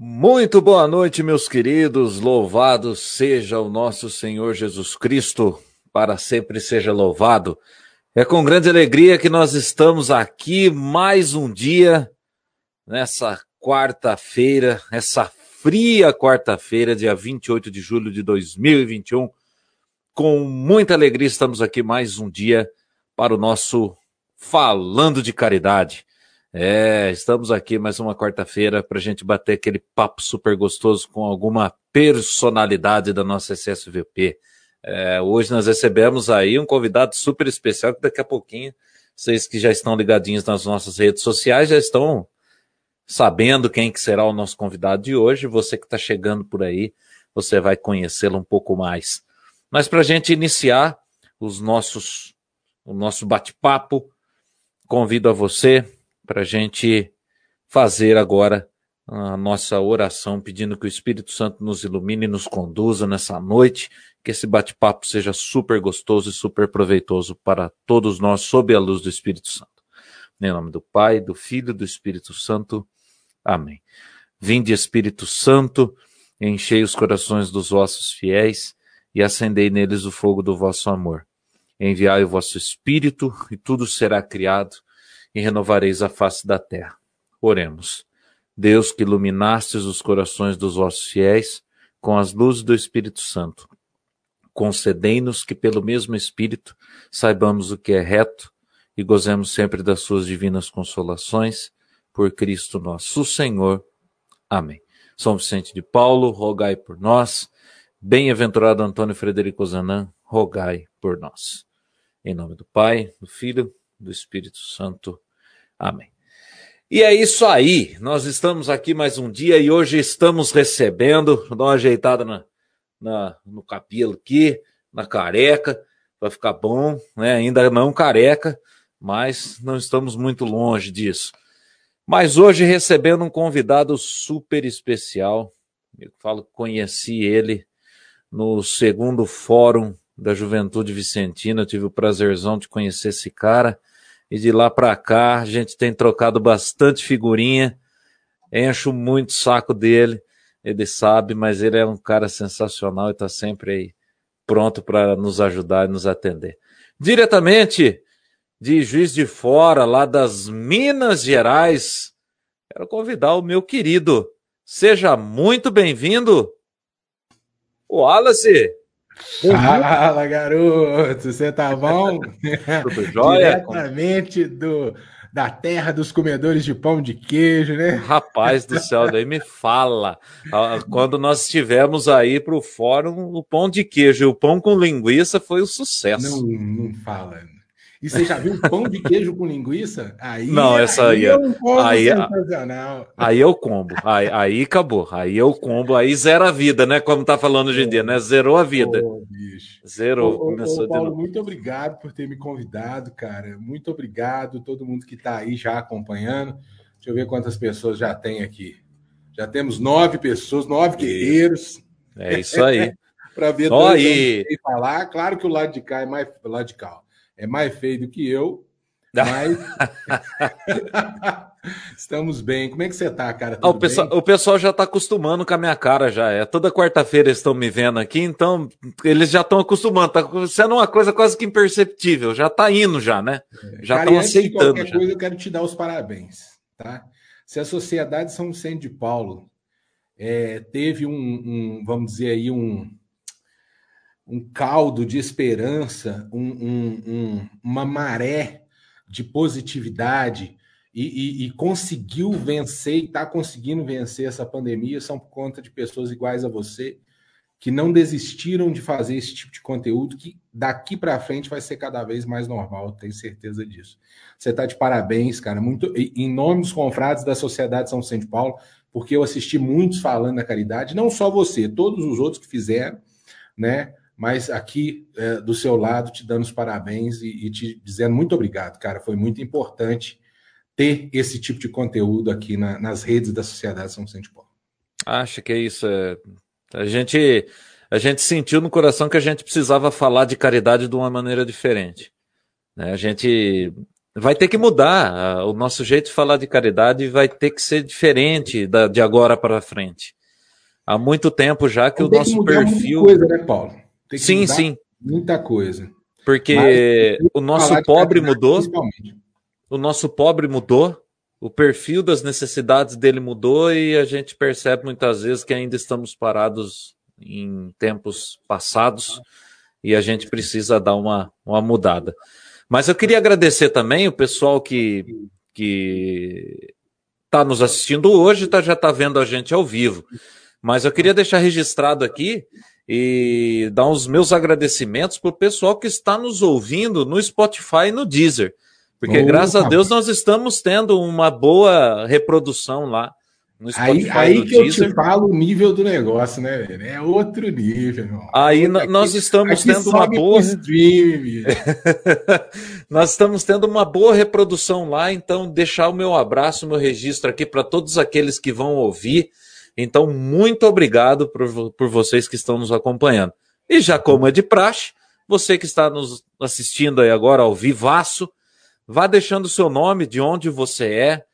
Muito boa noite, meus queridos. Louvado seja o nosso Senhor Jesus Cristo, para sempre seja louvado. É com grande alegria que nós estamos aqui mais um dia, nessa quarta-feira, essa fria quarta-feira, dia 28 de julho de 2021. Com muita alegria estamos aqui mais um dia para o nosso Falando de Caridade. É, estamos aqui mais uma quarta-feira para a gente bater aquele papo super gostoso com alguma personalidade da nossa SSVP. É, hoje nós recebemos aí um convidado super especial que daqui a pouquinho, vocês que já estão ligadinhos nas nossas redes sociais já estão sabendo quem que será o nosso convidado de hoje. Você que está chegando por aí, você vai conhecê-lo um pouco mais. Mas para a gente iniciar os nossos, o nosso bate-papo, convido a você para a gente fazer agora a nossa oração, pedindo que o Espírito Santo nos ilumine e nos conduza nessa noite, que esse bate-papo seja super gostoso e super proveitoso para todos nós, sob a luz do Espírito Santo. Em nome do Pai, do Filho e do Espírito Santo. Amém. Vinde, Espírito Santo, enchei os corações dos vossos fiéis e acendei neles o fogo do vosso amor. Enviai o vosso Espírito e tudo será criado e renovareis a face da terra. Oremos. Deus que iluminastes os corações dos vossos fiéis com as luzes do Espírito Santo, concedei-nos que pelo mesmo Espírito saibamos o que é reto e gozemos sempre das suas divinas consolações, por Cristo nosso Senhor. Amém. São Vicente de Paulo, rogai por nós. Bem-aventurado Antônio Frederico Zanã, rogai por nós. Em nome do Pai, do Filho, do Espírito Santo. Amém. E é isso aí. Nós estamos aqui mais um dia e hoje estamos recebendo, dá uma ajeitada na, na, no cabelo aqui, na careca, vai ficar bom, né? Ainda não careca, mas não estamos muito longe disso. Mas hoje recebendo um convidado super especial. Eu falo que conheci ele no segundo fórum da Juventude Vicentina. Eu tive o prazerzão de conhecer esse cara. E de lá para cá, a gente tem trocado bastante figurinha. Encho muito o saco dele. Ele sabe, mas ele é um cara sensacional e está sempre aí pronto para nos ajudar e nos atender. Diretamente de Juiz de Fora, lá das Minas Gerais, quero convidar o meu querido. Seja muito bem-vindo, o Wallace. Fala, garoto, você tá bom? Tudo jóia? Diretamente do, da terra dos comedores de pão de queijo, né? Rapaz do céu, daí me fala. Ah, quando nós estivemos aí para o fórum, o pão de queijo e o pão com linguiça foi um sucesso. Não, não fala. E você já viu pão de queijo com linguiça? Aí, não, essa aí, aí é um aí, sensacional. Aí é o combo. Aí, aí acabou. Aí é o combo. Aí zera a vida, né? Como tá falando hoje em dia, né? Zerou a vida. Oh, Zerou. Ô, começou ô, Paulo, muito obrigado por ter me convidado, cara. Muito obrigado todo mundo que tá aí já acompanhando. Deixa eu ver quantas pessoas já tem aqui. Já temos nove pessoas, nove guerreiros. É isso aí. Para ver Só aí. falar. Claro que o lado de cá é mais lado de cá é mais feio do que eu, mas estamos bem. Como é que você tá, cara? Ah, o, pessoal, o, pessoal, já tá acostumando com a minha cara já. É toda quarta-feira eles estão me vendo aqui, então eles já estão acostumando. Tá sendo uma coisa quase que imperceptível. Já tá indo já, né? É. Já estão aceitando. Qualquer já. coisa, eu quero te dar os parabéns, tá? Se a Sociedade São Vicente de Paulo é, teve um, um, vamos dizer aí, um, um caldo de esperança, um, um, um, uma maré de positividade e, e, e conseguiu vencer e está conseguindo vencer essa pandemia são por conta de pessoas iguais a você que não desistiram de fazer esse tipo de conteúdo que daqui para frente vai ser cada vez mais normal, tenho certeza disso. Você está de parabéns, cara, muito em nome dos confrades da Sociedade São Vicente Paulo, porque eu assisti muitos falando da caridade, não só você, todos os outros que fizeram, né? Mas aqui é, do seu lado te dando os parabéns e, e, te dizendo muito obrigado, cara. Foi muito importante ter esse tipo de conteúdo aqui na, nas redes da Sociedade São Vicente Paulo. Acho que é isso. É... A gente a gente sentiu no coração que a gente precisava falar de caridade de uma maneira diferente. Né? A gente vai ter que mudar. O nosso jeito de falar de caridade vai ter que ser diferente da, de agora para frente. Há muito tempo já que o nosso que perfil. Muita coisa, né, Paulo? Sim, sim. Muita coisa. Porque o nosso pobre mudou. O nosso pobre mudou. O perfil das necessidades dele mudou e a gente percebe muitas vezes que ainda estamos parados em tempos passados e a gente precisa dar uma, uma mudada. Mas eu queria agradecer também o pessoal que que está nos assistindo hoje, tá, já está vendo a gente ao vivo. Mas eu queria deixar registrado aqui e dar os meus agradecimentos para o pessoal que está nos ouvindo no Spotify e no Deezer. Porque, graças a Deus, nós estamos tendo uma boa reprodução lá no Spotify. Aí, aí que Deezer. eu te falo o nível do negócio, né, velho? É outro nível, irmão. Aí aqui, nós estamos tendo uma boa. Stream, nós estamos tendo uma boa reprodução lá, então deixar o meu abraço, o meu registro aqui para todos aqueles que vão ouvir. Então, muito obrigado por, por vocês que estão nos acompanhando. E já como é de praxe, você que está nos assistindo aí agora ao vivaço, vá deixando o seu nome, de onde você é,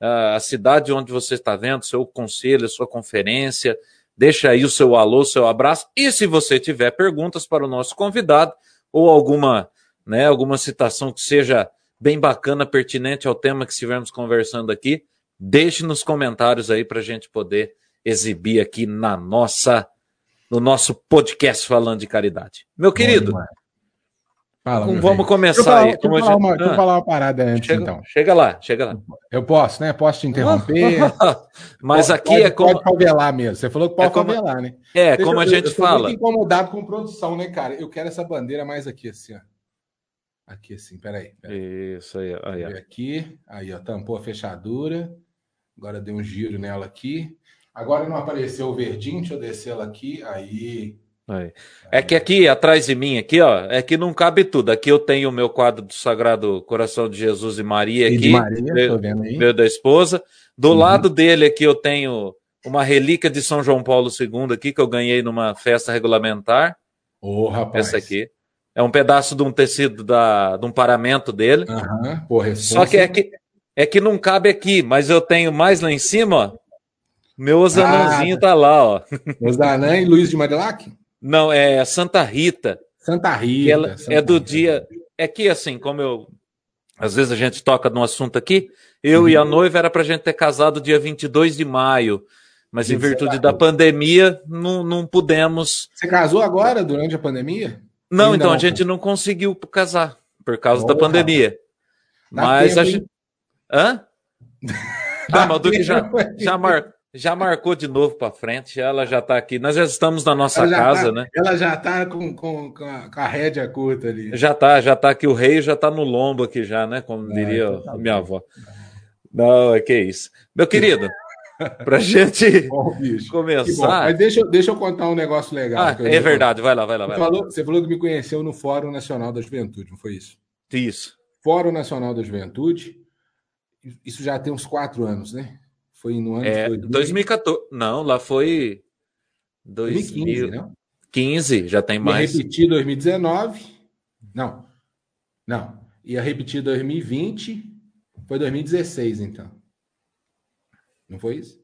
a cidade onde você está vendo, seu conselho, sua conferência. Deixa aí o seu alô, seu abraço. E se você tiver perguntas para o nosso convidado ou alguma, né, alguma citação que seja bem bacana, pertinente ao tema que estivermos conversando aqui, deixe nos comentários aí para a gente poder exibir aqui na nossa, no nosso podcast falando de caridade. Meu querido, Fala, então, vamos começar aí. Deixa eu, falar, uma, eu falar uma parada antes, chega, então. Chega lá, chega lá. Eu posso, né? Posso te interromper? Mas pode, aqui pode, é como. Pode favelar mesmo. Você falou que pode é como... favelar, né? É, como a gente eu, eu fala. Eu incomodado com produção, né, cara? Eu quero essa bandeira mais aqui, assim, ó. Aqui, assim, peraí. peraí. Isso aí, aí. Aqui, aí, ó, tampou a fechadura. Agora deu um giro nela aqui. Agora não apareceu o verdinho, deixa eu descer ela aqui. Aí. É que aqui, atrás de mim, aqui, ó, é que não cabe tudo. Aqui eu tenho o meu quadro do Sagrado Coração de Jesus e Maria aqui, e de Maria, meu, meu, da esposa. Do uhum. lado dele aqui eu tenho uma relíquia de São João Paulo II aqui, que eu ganhei numa festa regulamentar. Ô, oh, rapaz. Essa aqui. É um pedaço de um tecido da, de um paramento dele. Uhum. Porra, Só que é, que é que não cabe aqui, mas eu tenho mais lá em cima, ó. Meu Osanãozinho ah, tá lá, ó. Osanã e Luiz de Marilac? Não, é Santa Rita. Santa Rita. Ela Santa é do Rita. dia. É que assim, como eu. Às vezes a gente toca num assunto aqui, eu uhum. e a uhum. noiva era pra gente ter casado dia 22 de maio. Mas em virtude da pandemia, não, não pudemos. Você casou agora, durante a pandemia? Não, então não, a gente não conseguiu casar, por causa da pandemia. Mas tempo, a gente. Hã? ah, mas o Duque já, já, mar... Já marcou de novo para frente, ela já está aqui. Nós já estamos na nossa casa, tá, né? Ela já está com, com, com, a, com a rédea curta ali. Já está, já está aqui. O rei já está no lombo aqui já, né? Como é, diria então tá minha avó. Não, é que isso. Meu querido, para gente bom, começar. Mas deixa, deixa eu contar um negócio legal. Ah, é verdade, vai lá, vai lá. Vai você, lá. Falou, você falou que me conheceu no Fórum Nacional da Juventude, não foi isso? Isso. Fórum Nacional da Juventude. Isso já tem uns quatro anos, né? Foi no ano é, 2014. Não, lá foi 2015, 2015 já tem mais. Ia repetir 2019. Não. Não. Ia repetir 2020. Foi 2016, então. Não foi isso?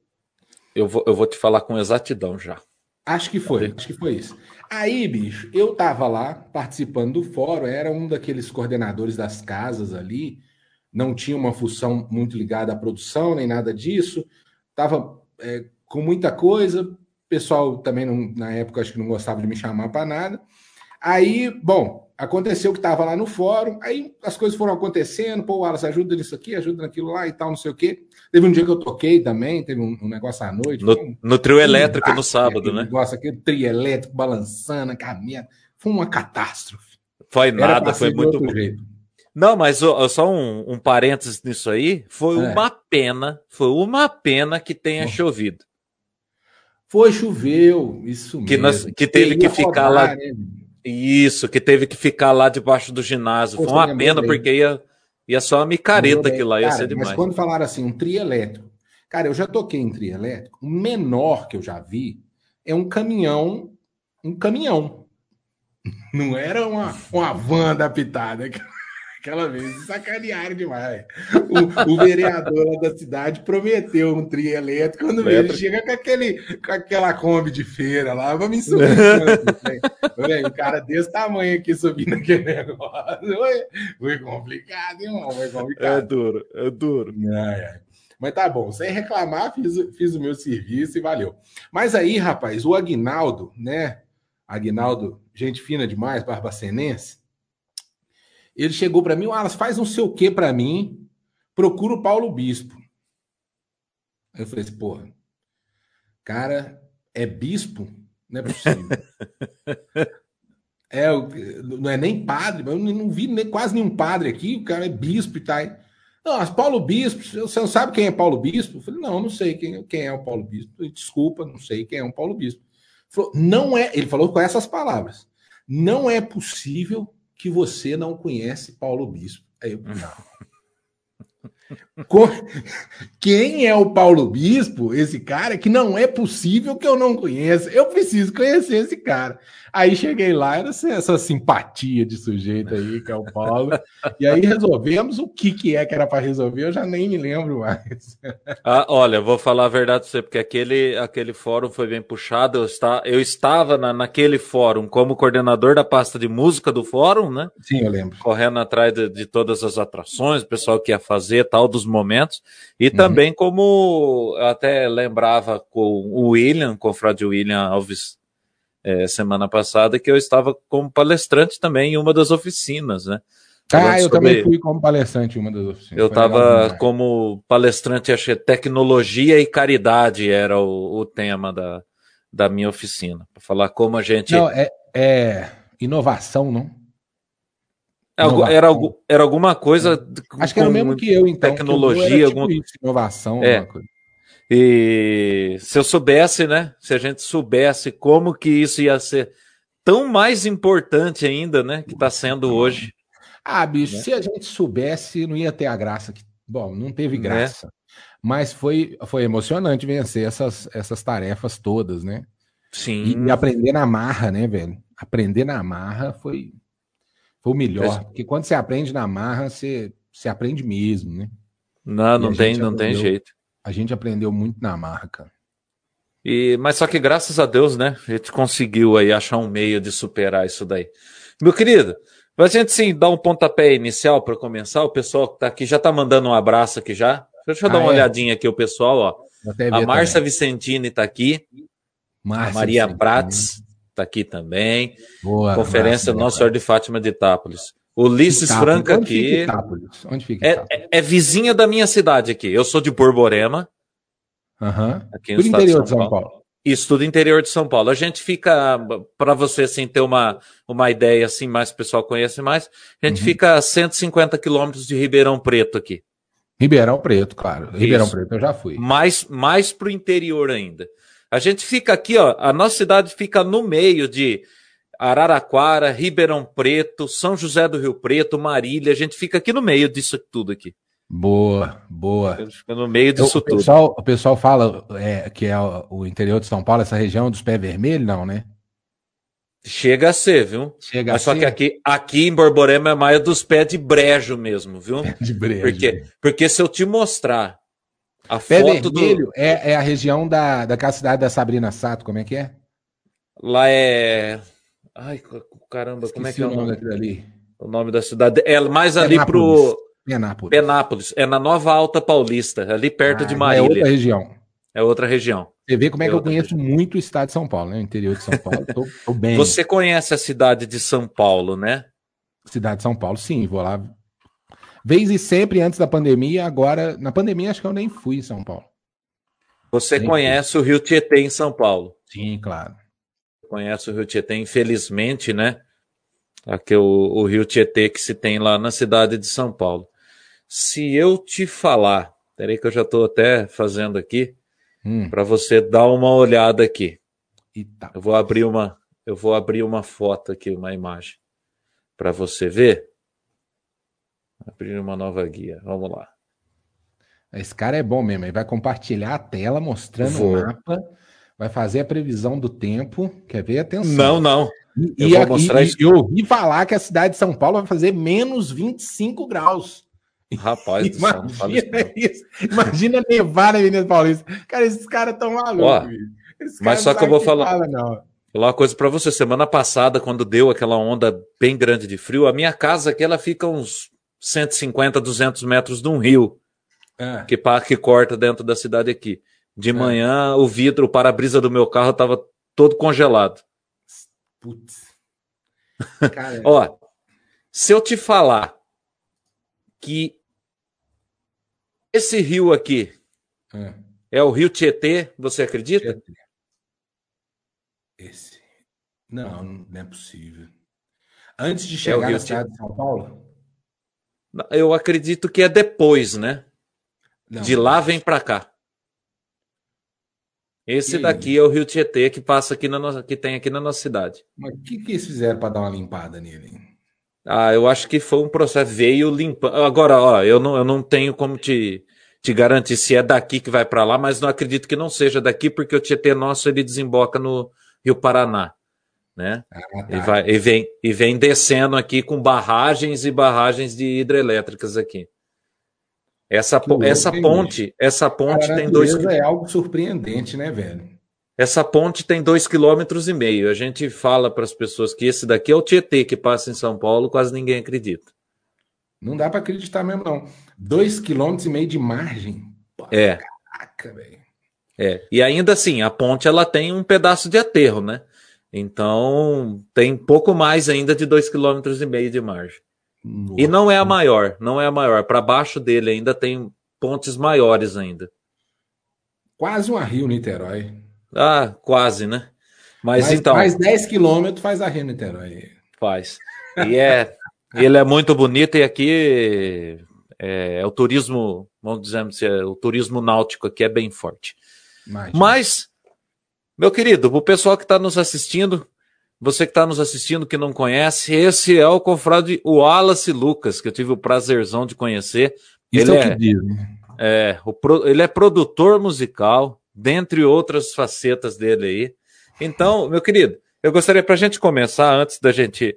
Eu vou, eu vou te falar com exatidão já. Acho que foi, acho que foi isso. Aí, bicho, eu tava lá participando do fórum, era um daqueles coordenadores das casas ali, não tinha uma função muito ligada à produção, nem nada disso. Estava é, com muita coisa. O pessoal também, não, na época, acho que não gostava de me chamar para nada. Aí, bom, aconteceu que estava lá no fórum, aí as coisas foram acontecendo, pô, Wallace, ajuda nisso aqui, ajuda naquilo lá e tal, não sei o quê. Teve um dia que eu toquei também, teve um, um negócio à noite. No, um, no trio elétrico um no sábado, né? Negócio aquele trio elétrico balançando, caminhando. Foi uma catástrofe. Foi nada, foi muito. Jeito. Não, mas só um, um parênteses nisso aí. Foi é. uma pena, foi uma pena que tenha oh. chovido. Foi, choveu, isso que mesmo. Nós, que teve que ficar rodar, lá. Né? Isso, que teve que ficar lá debaixo do ginásio. Pô, foi uma pena, bem. porque ia, ia só uma micareta que lá ia cara, ser demais. Mas quando falaram assim, um trio elétrico. Cara, eu já toquei em trio elétrico. O menor que eu já vi é um caminhão, um caminhão. Não era uma, uma van adaptada. Aquela vez sacanearam demais. O, o vereador lá da cidade prometeu um trio elétrico. Quando ele chega com, aquele, com aquela Kombi de feira lá, vamos subir. o cara desse tamanho aqui subindo aquele negócio. Foi, foi complicado, irmão. Foi complicado. É duro, é duro. Ai, ai. Mas tá bom, sem reclamar, fiz, fiz o meu serviço e valeu. Mas aí, rapaz, o Agnaldo, né? Agnaldo, gente fina demais, barbacenense ele chegou para mim, Alas, faz não sei o que para mim, procura o Paulo Bispo. Aí eu falei assim, porra, cara, é bispo? Não é possível. é, não é nem padre, eu não vi nem, quase nenhum padre aqui, o cara é bispo e tal. Não, mas Paulo Bispo, você não sabe quem é Paulo Bispo? Eu falei, não, não sei quem, quem é o Paulo Bispo. Desculpa, não sei quem é o Paulo Bispo. Ele falou, não é, ele falou com essas palavras. Não é possível que você não conhece Paulo Bispo. Aí eu, não. Quem é o Paulo Bispo, esse cara, que não é possível que eu não conheça? Eu preciso conhecer esse cara. Aí cheguei lá, era essa simpatia de sujeito aí, que é o Paulo. E aí resolvemos o que, que é que era para resolver, eu já nem me lembro mais. Ah, olha, vou falar a verdade para você, porque aquele, aquele fórum foi bem puxado. Eu, está, eu estava na, naquele fórum como coordenador da pasta de música do fórum, né? Sim, eu lembro. Correndo atrás de, de todas as atrações, o pessoal que ia fazer, tal, dos momentos. E uhum. também como eu até lembrava com o William, com o Frade William Alves é, semana passada que eu estava como palestrante também em uma das oficinas, né? Ah, eu sobre... também fui como palestrante em uma das oficinas. Eu estava como palestrante, achei tecnologia e caridade era o, o tema da, da minha oficina. Para falar como a gente. Não, é, é inovação, não? Inovação. Era, era alguma coisa. Acho que era o mesmo que eu, então. Tecnologia, tipo alguma... Isso, inovação, é. coisa. E se eu soubesse, né? Se a gente soubesse como que isso ia ser tão mais importante ainda, né? Que está sendo hoje. Ah, bicho, né? se a gente soubesse, não ia ter a graça. Que... Bom, não teve né? graça. Né? Mas foi, foi emocionante vencer essas, essas tarefas todas, né? Sim. E aprender na marra, né, velho? Aprender na marra foi, foi o melhor. Porque quando você aprende na marra, você, você aprende mesmo, né? Não, não tem, não tem jeito. A gente aprendeu muito na marca. E, mas só que graças a Deus, né? A gente conseguiu aí achar um meio de superar isso daí. Meu querido, a gente sim dar um pontapé inicial para começar. O pessoal que tá aqui já tá mandando um abraço aqui já. Deixa eu dar ah, uma é? olhadinha aqui, o pessoal, ó. A Márcia Vicentini tá aqui. Márcia a Maria Vicentini. Prats tá aqui também. Boa, Conferência Márcia, Nossa Senhora de Fátima de Itápolis. Ulisses Franca Onde aqui. Fica Itápolis? Onde fica Itápolis? É, é, é, vizinha da minha cidade aqui. Eu sou de Borborema. Uhum. Aqui no tudo interior de São, Paulo. Paulo. Isso, tudo interior de São Paulo. A gente fica, para você assim, ter uma, uma ideia assim, mais o pessoal conhece mais, a gente uhum. fica a 150 quilômetros de Ribeirão Preto aqui. Ribeirão Preto, claro. Isso. Ribeirão Preto eu já fui. Mais, mais para o interior ainda. A gente fica aqui, ó, a nossa cidade fica no meio de Araraquara, Ribeirão Preto, São José do Rio Preto, Marília, a gente fica aqui no meio disso tudo aqui. Boa, boa. Fica no meio disso o, tudo. Pessoal, o pessoal fala é, que é o, interior de São Paulo, essa região dos pés vermelhos, não, né? Chega a ser, viu? Chega Mas a só ser. que aqui, aqui em Borborema é mais dos pés de brejo mesmo, viu? Pé de brejo. Porque, porque se eu te mostrar a pé foto vermelho do... é, é a região da, daquela cidade da Sabrina Sato, como é que é? Lá é Ai, caramba, Esqueci como é que é o nome daquilo ali? O nome da cidade. É mais ali pro. Penápolis. Penápolis. É na Nova Alta Paulista, ali perto ah, de Marília. É outra região. É outra região. Você vê como é, é que eu conheço região. muito o estado de São Paulo, né? O interior de São Paulo. Tô, tô bem. Você conhece a cidade de São Paulo, né? Cidade de São Paulo, sim, vou lá. Vez e sempre antes da pandemia, agora. Na pandemia, acho que eu nem fui em São Paulo. Você nem conhece fui. o Rio Tietê em São Paulo? Sim, claro conhece o Rio Tietê, infelizmente, né? Aqui o, o Rio Tietê que se tem lá na cidade de São Paulo. Se eu te falar, peraí que eu já estou até fazendo aqui, hum. para você dar uma olhada aqui. Eita. Eu vou abrir uma, eu vou abrir uma foto aqui, uma imagem, para você ver. Abrir uma nova guia. Vamos lá. Esse cara é bom mesmo. Ele vai compartilhar a tela mostrando o mapa vai fazer a previsão do tempo. Quer ver? Atenção. Não, não. eu e, vou mostrar e, isso. Eu ouvi falar que a cidade de São Paulo vai fazer menos 25 graus. Rapaz, imagina isso. Imagina nevar na Avenida Paulista. Cara, esses caras estão malucos. mas só que eu vou falar. Fala, não. Falar uma coisa para você. Semana passada, quando deu aquela onda bem grande de frio, a minha casa aqui ela fica uns 150, 200 metros de um rio é. que, que corta dentro da cidade aqui. De é. manhã, o vidro, o para-brisa do meu carro estava todo congelado. Putz. Ó, se eu te falar que esse rio aqui é, é o rio Tietê, você acredita? Tietê. Esse. Não, não é possível. Antes de é chegar é na cidade de São Paulo? Eu acredito que é depois, né? Não, de lá vem para cá. Esse daqui é o Rio Tietê que passa aqui na nossa, que tem aqui na nossa cidade. Mas o que, que eles fizeram para dar uma limpada nele? Ah, eu acho que foi um processo veio limpando. Agora, ó, eu não, eu não tenho como te, te garantir se é daqui que vai para lá, mas não acredito que não seja daqui porque o Tietê nosso ele desemboca no Rio Paraná, né? Ah, tá. e, vai, e, vem, e vem descendo aqui com barragens e barragens de hidrelétricas aqui. Essa, essa ponte, essa ponte tem dois. É algo surpreendente, né, velho? Essa ponte tem dois quilômetros e meio. A gente fala para as pessoas que esse daqui é o Tietê que passa em São Paulo, quase ninguém acredita. Não dá para acreditar mesmo, não. Dois quilômetros e meio de margem. Pô, é. Caraca, velho. É. E ainda assim, a ponte ela tem um pedaço de aterro, né? Então tem pouco mais ainda de dois quilômetros e meio de margem. Nossa. E não é a maior, não é a maior. Para baixo dele ainda tem pontes maiores ainda. Quase uma Rio Niterói. Ah, quase, né? Mas mais, então. Mais 10 quilômetros faz a Rio Niterói. Faz. E é, ele é muito bonito e aqui é, é, o turismo, vamos dizer é, o turismo náutico aqui é bem forte. Imagina. Mas, meu querido, o pessoal que está nos assistindo, você que está nos assistindo que não conhece, esse é o confrade Wallace Lucas, que eu tive o prazerzão de conhecer. Isso ele é o que é, diz, né? É, o, ele é produtor musical, dentre outras facetas dele aí. Então, meu querido, eu gostaria para a gente começar, antes da gente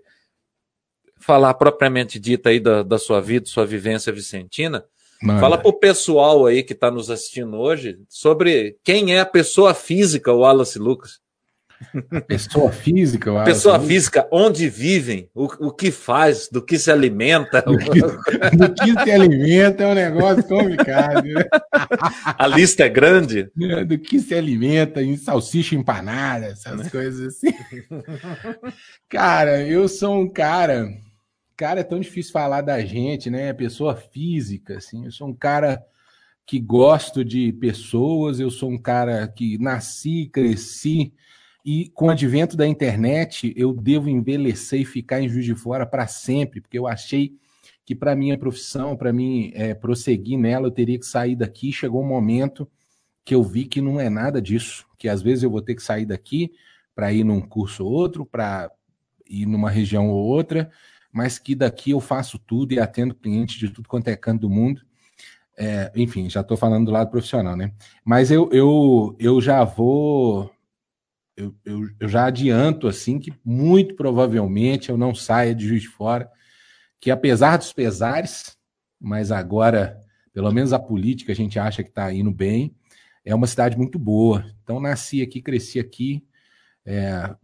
falar propriamente dita aí da, da sua vida, sua vivência vicentina, Mano. Fala pro pessoal aí que está nos assistindo hoje sobre quem é a pessoa física, o Wallace Lucas. Pessoa física, Wallace Pessoa Lucas. física, onde vivem, o, o que faz, do que se alimenta. Do que, do que se alimenta é um negócio complicado. Né? A lista é grande. É, do que se alimenta, em salsicha empanada, essas né? coisas assim. Cara, eu sou um cara cara, é tão difícil falar da gente, né? Pessoa física, assim. Eu sou um cara que gosto de pessoas, eu sou um cara que nasci, cresci e com o advento da internet eu devo envelhecer e ficar em Juiz de Fora para sempre, porque eu achei que para minha profissão, para mim é, prosseguir nela, eu teria que sair daqui. Chegou um momento que eu vi que não é nada disso, que às vezes eu vou ter que sair daqui para ir num curso ou outro, para ir numa região ou outra, mas que daqui eu faço tudo e atendo clientes de tudo quanto é canto do mundo. É, enfim, já estou falando do lado profissional, né? Mas eu, eu, eu já vou. Eu, eu, eu, já adianto assim que muito provavelmente eu não saia de juiz de fora, que apesar dos pesares, mas agora, pelo menos a política a gente acha que está indo bem, é uma cidade muito boa. Então nasci aqui, cresci aqui, é,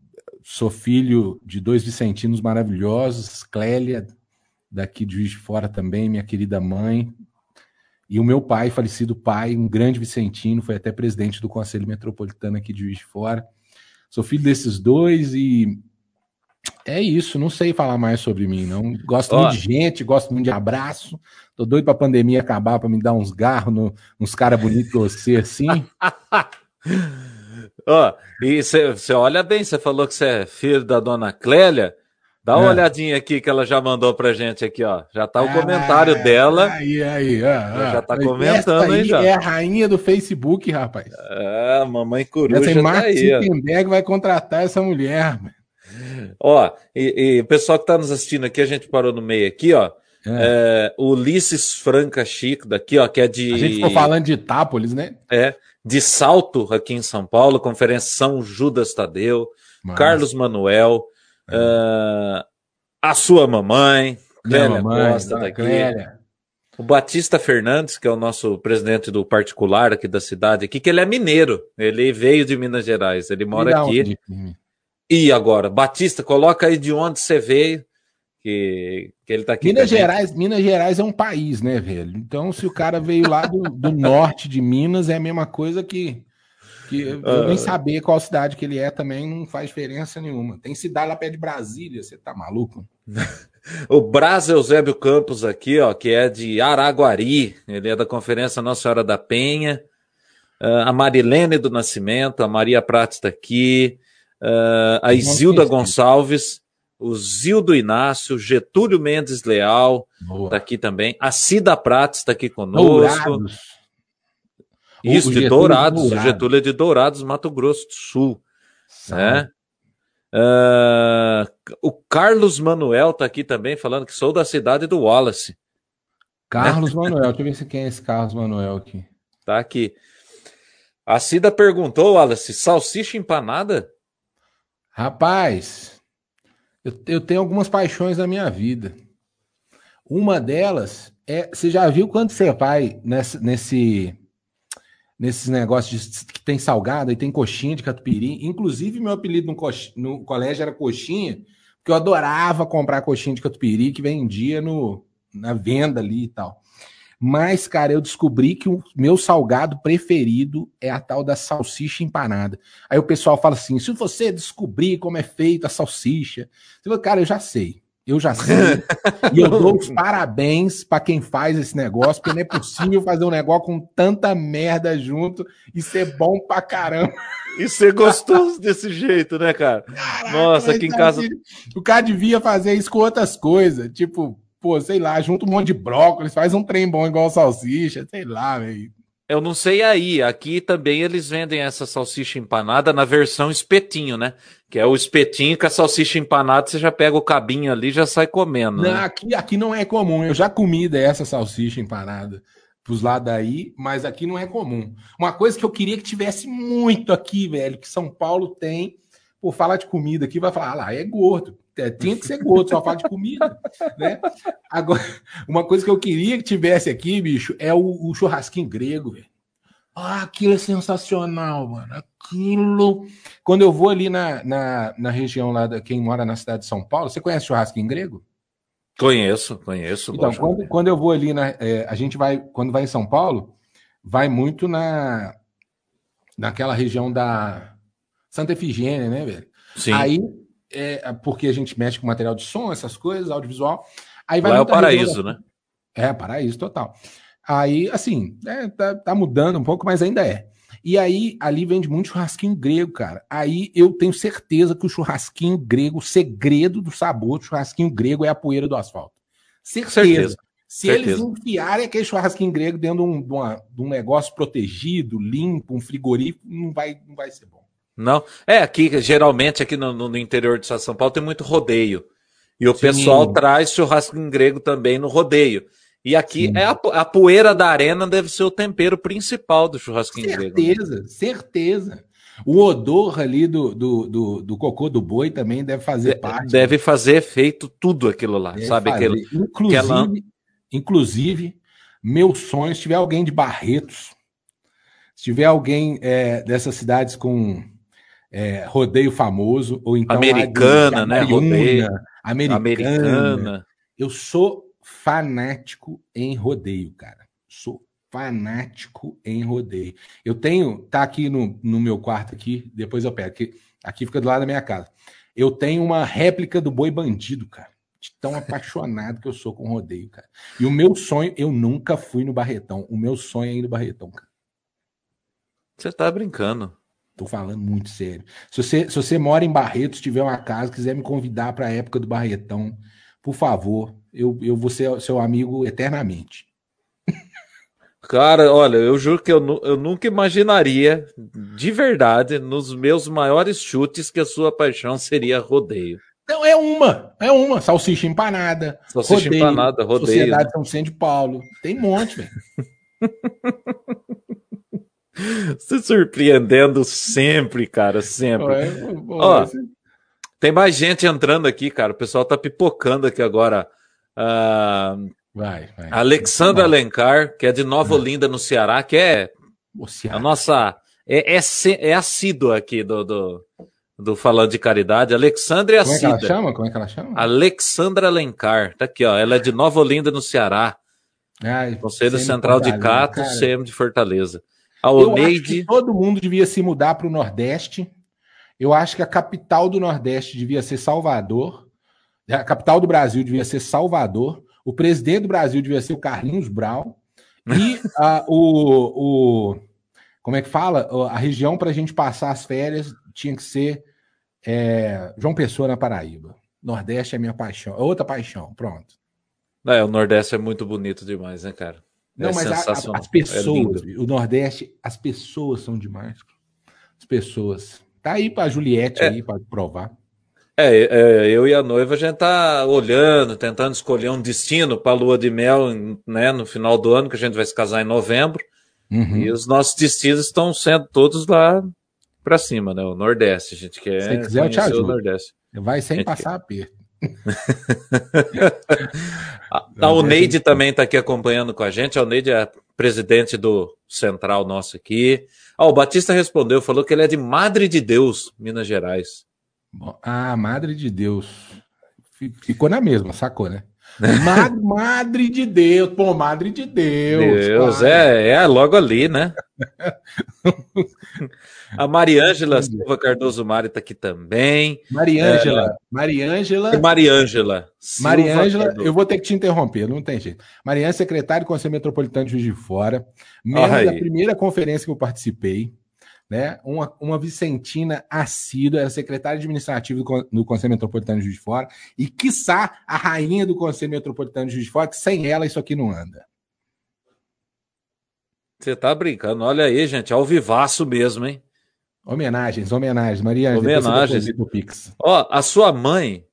sou filho de dois vicentinos maravilhosos, Clélia, daqui de Juiz de Fora também, minha querida mãe, e o meu pai, falecido pai, um grande vicentino, foi até presidente do Conselho Metropolitano aqui de Juiz de Fora. Sou filho desses dois e é isso, não sei falar mais sobre mim, não. Gosto muito de gente, gosto muito de abraço. Tô doido pra pandemia acabar, para me dar uns garros no, nos caras bonitos você, assim. Ó, e você olha bem, você falou que você é filho da dona Clélia. Dá uma é. olhadinha aqui que ela já mandou pra gente aqui, ó. Já tá o ah, comentário dela. Aí, aí, ó, Já tá comentando aí, já. É a rainha do Facebook, rapaz. É, mamãe coruja essa tá aí. Zuckerberg vai contratar essa mulher. Ó, e, e, o pessoal que tá nos assistindo aqui, a gente parou no meio aqui, ó. É. É, Ulisses Franca Chico, daqui, ó, que é de. A gente ficou falando de Itápolis, né? É de salto aqui em São Paulo, Conferência São Judas Tadeu, Carlos Manuel, Uh, a sua mamãe, Clélia mamãe, Costa, tá aqui. Clélia. O Batista Fernandes, que é o nosso presidente do particular aqui da cidade, aqui, que ele é mineiro. Ele veio de Minas Gerais, ele mora aqui. Onde? E agora, Batista, coloca aí de onde você veio, que, que ele tá aqui. Minas Gerais, Minas Gerais é um país, né, velho? Então, se o cara veio lá do, do norte de Minas, é a mesma coisa que, que eu uh... nem saber qual cidade que ele é também não faz diferença nenhuma. Tem cidade lá perto de Brasília, você tá maluco? o Braz Eusébio Campos aqui, ó, que é de Araguari, ele é da Conferência Nossa Senhora da Penha. Uh, a Marilene do Nascimento, a Maria Prates está aqui, uh, a Isilda Gonçalves, o Zildo Inácio, Getúlio Mendes Leal está aqui também, a Cida Prates está aqui conosco. Dourados. Isso, de Dourados, Dourados. Getúlio é de Dourados, Mato Grosso do Sul. Né? Uh, o Carlos Manuel está aqui também, falando que sou da cidade do Wallace. Carlos né? Manuel, deixa eu ver se quem é esse Carlos Manuel aqui. Tá aqui. A Cida perguntou, Wallace, salsicha empanada? Rapaz, eu, eu tenho algumas paixões na minha vida. Uma delas é. Você já viu quando você vai nesse, nesse nesses negócios de, que tem salgado e tem coxinha de catupiry. Inclusive, meu apelido no, no, colégio era coxinha, porque eu adorava comprar coxinha de catupiry que vendia no, na venda ali e tal. Mas, cara, eu descobri que o meu salgado preferido é a tal da salsicha empanada. Aí o pessoal fala assim: se você descobrir como é feita a salsicha, você fala, cara, eu já sei. Eu já sei. e eu dou os parabéns para quem faz esse negócio, porque não é possível fazer um negócio com tanta merda junto e ser bom pra caramba. E ser gostoso desse jeito, né, cara? Caraca, Nossa, aqui em casa. O cara devia fazer isso com outras coisas, tipo pô, sei lá, junta um monte de brócolis, faz um trem bom igual salsicha, sei lá, velho. Eu não sei aí, aqui também eles vendem essa salsicha empanada na versão espetinho, né? Que é o espetinho com a salsicha empanada, você já pega o cabinho ali e já sai comendo. Não, né? aqui, aqui não é comum, eu já comi dessa salsicha empanada pros lados daí, mas aqui não é comum. Uma coisa que eu queria que tivesse muito aqui, velho, que São Paulo tem, por falar de comida aqui, vai falar, ah lá, é gordo. É, tinha que ser gordo, só fala de comida, né? Agora, uma coisa que eu queria que tivesse aqui, bicho, é o, o churrasquinho grego, velho. Ah, aquilo é sensacional, mano. Aquilo. Quando eu vou ali na, na, na região lá, da, quem mora na cidade de São Paulo, você conhece churrasquinho grego? Conheço, conheço. Então, quando, quando, eu vou ali na. É, a gente vai, quando vai em São Paulo, vai muito na naquela região da Santa Efigênia, né, velho? Sim. Aí é, porque a gente mexe com material de som, essas coisas, audiovisual. Aí vai Lá é o paraíso, né? É, paraíso total. Aí, assim, é, tá, tá, mudando um pouco, mas ainda é. E aí, ali vende muito churrasquinho grego, cara. Aí eu tenho certeza que o churrasquinho grego, o segredo do sabor do churrasquinho grego é a poeira do asfalto. Certeza. certeza. Se certeza. eles enfiarem aquele churrasquinho grego dentro de um, de, uma, de um negócio protegido, limpo, um frigorífico, não vai, não vai ser bom. Não. É, aqui, geralmente, aqui no, no interior de São Paulo tem muito rodeio. E o Sim. pessoal traz churrasco em grego também no rodeio. E aqui é a, a, poeira da arena deve ser o tempero principal do churrasco em grego. Né? Certeza, certeza. O odor ali do, do, do, do, cocô do boi também deve fazer parte. Deve fazer efeito tudo aquilo lá, deve sabe? Aquilo, inclusive, aquela... inclusive, meu sonho, se tiver alguém de Barretos, se tiver alguém é, dessas cidades com é, rodeio famoso, ou então americana, né? Rodeio. Americana. americana. Eu sou fanático em rodeio, cara. Sou fanático em rodeio. Eu tenho, tá aqui no, no meu quarto aqui, depois eu pego, aqui, aqui fica do lado da minha casa. Eu tenho uma réplica do boi bandido, cara. De tão apaixonado que eu sou com rodeio, cara. E o meu sonho, eu nunca fui no Barretão. O meu sonho é ir no Barretão, cara. Você tá brincando. Tô falando muito sério. Se você, se você mora em Barretos, tiver uma casa, quiser me convidar para a época do Barretão, por favor, eu, eu vou ser seu amigo eternamente. Cara, olha, eu juro que eu, eu nunca imaginaria, de verdade, nos meus maiores chutes, que a sua paixão seria rodeio. Não, é uma, é uma. Salsicha empanada. Salsicha rodeio, empanada, rodeio. Sociedade São Vicente de Paulo. Tem um monte, velho. Se surpreendendo sempre, cara, sempre. Ó, Tem mais gente entrando aqui, cara. O pessoal tá pipocando aqui agora. Uh, vai, vai. Alexandra Alencar, que é de Nova. Olinda, no Ceará, que é a nossa. É, é, é assídua aqui do, do, do Falando de Caridade. Alexandra é Como é que ela chama? Como é que ela chama? Alexandra Alencar. Tá aqui, ó. Ela é de Nova Olinda, no Ceará. Ai, Conselho Central de Cato, CM de Fortaleza. A Oneide. todo mundo devia se mudar para o Nordeste. Eu acho que a capital do Nordeste devia ser Salvador. A capital do Brasil devia ser Salvador. O presidente do Brasil devia ser o Carlinhos Brau. E a, o, o. Como é que fala? A região para a gente passar as férias tinha que ser é, João Pessoa, na Paraíba. Nordeste é minha paixão. É outra paixão. Pronto. É, o Nordeste é muito bonito demais, né, cara? Não, é mas a, a, as pessoas, é o Nordeste, as pessoas são demais. As pessoas. Tá aí para Juliette é. aí para provar. É, é, eu e a noiva a gente tá olhando, tentando escolher um destino para lua de mel, né, no final do ano, que a gente vai se casar em novembro. Uhum. E os nossos destinos estão sendo todos lá para cima, né? O Nordeste, a gente quer. Se quiser, eu te ajudo. O Nordeste. Vai sem passar quer. aperto. a, a Uneide também está aqui acompanhando com a gente. A Uneide é presidente do Central nosso aqui. Ah, o Batista respondeu, falou que ele é de Madre de Deus, Minas Gerais. Ah, Madre de Deus. Ficou na mesma, sacou, né? Madre, madre de Deus, pô, Madre de Deus. Deus, é, é logo ali, né? A Mariângela Silva Cardoso Mari está aqui também. Mariângela. É, Mariângela. Mariângela. Mariângela, eu vou ter que te interromper, não tem jeito. Mariângela, secretária do Conselho Metropolitano de Juiz de Fora. Membro da primeira conferência que eu participei. Né? Uma, uma Vicentina assídua, era secretária administrativa do, do Conselho Metropolitano de Juiz de Fora. E, quiçá, a rainha do Conselho Metropolitano de Juiz de Fora, que sem ela isso aqui não anda. Você tá brincando. Olha aí, gente, ao vivaço mesmo, hein? Homenagens, homenagens, Maria. Homenagens. Ó, a sua mãe,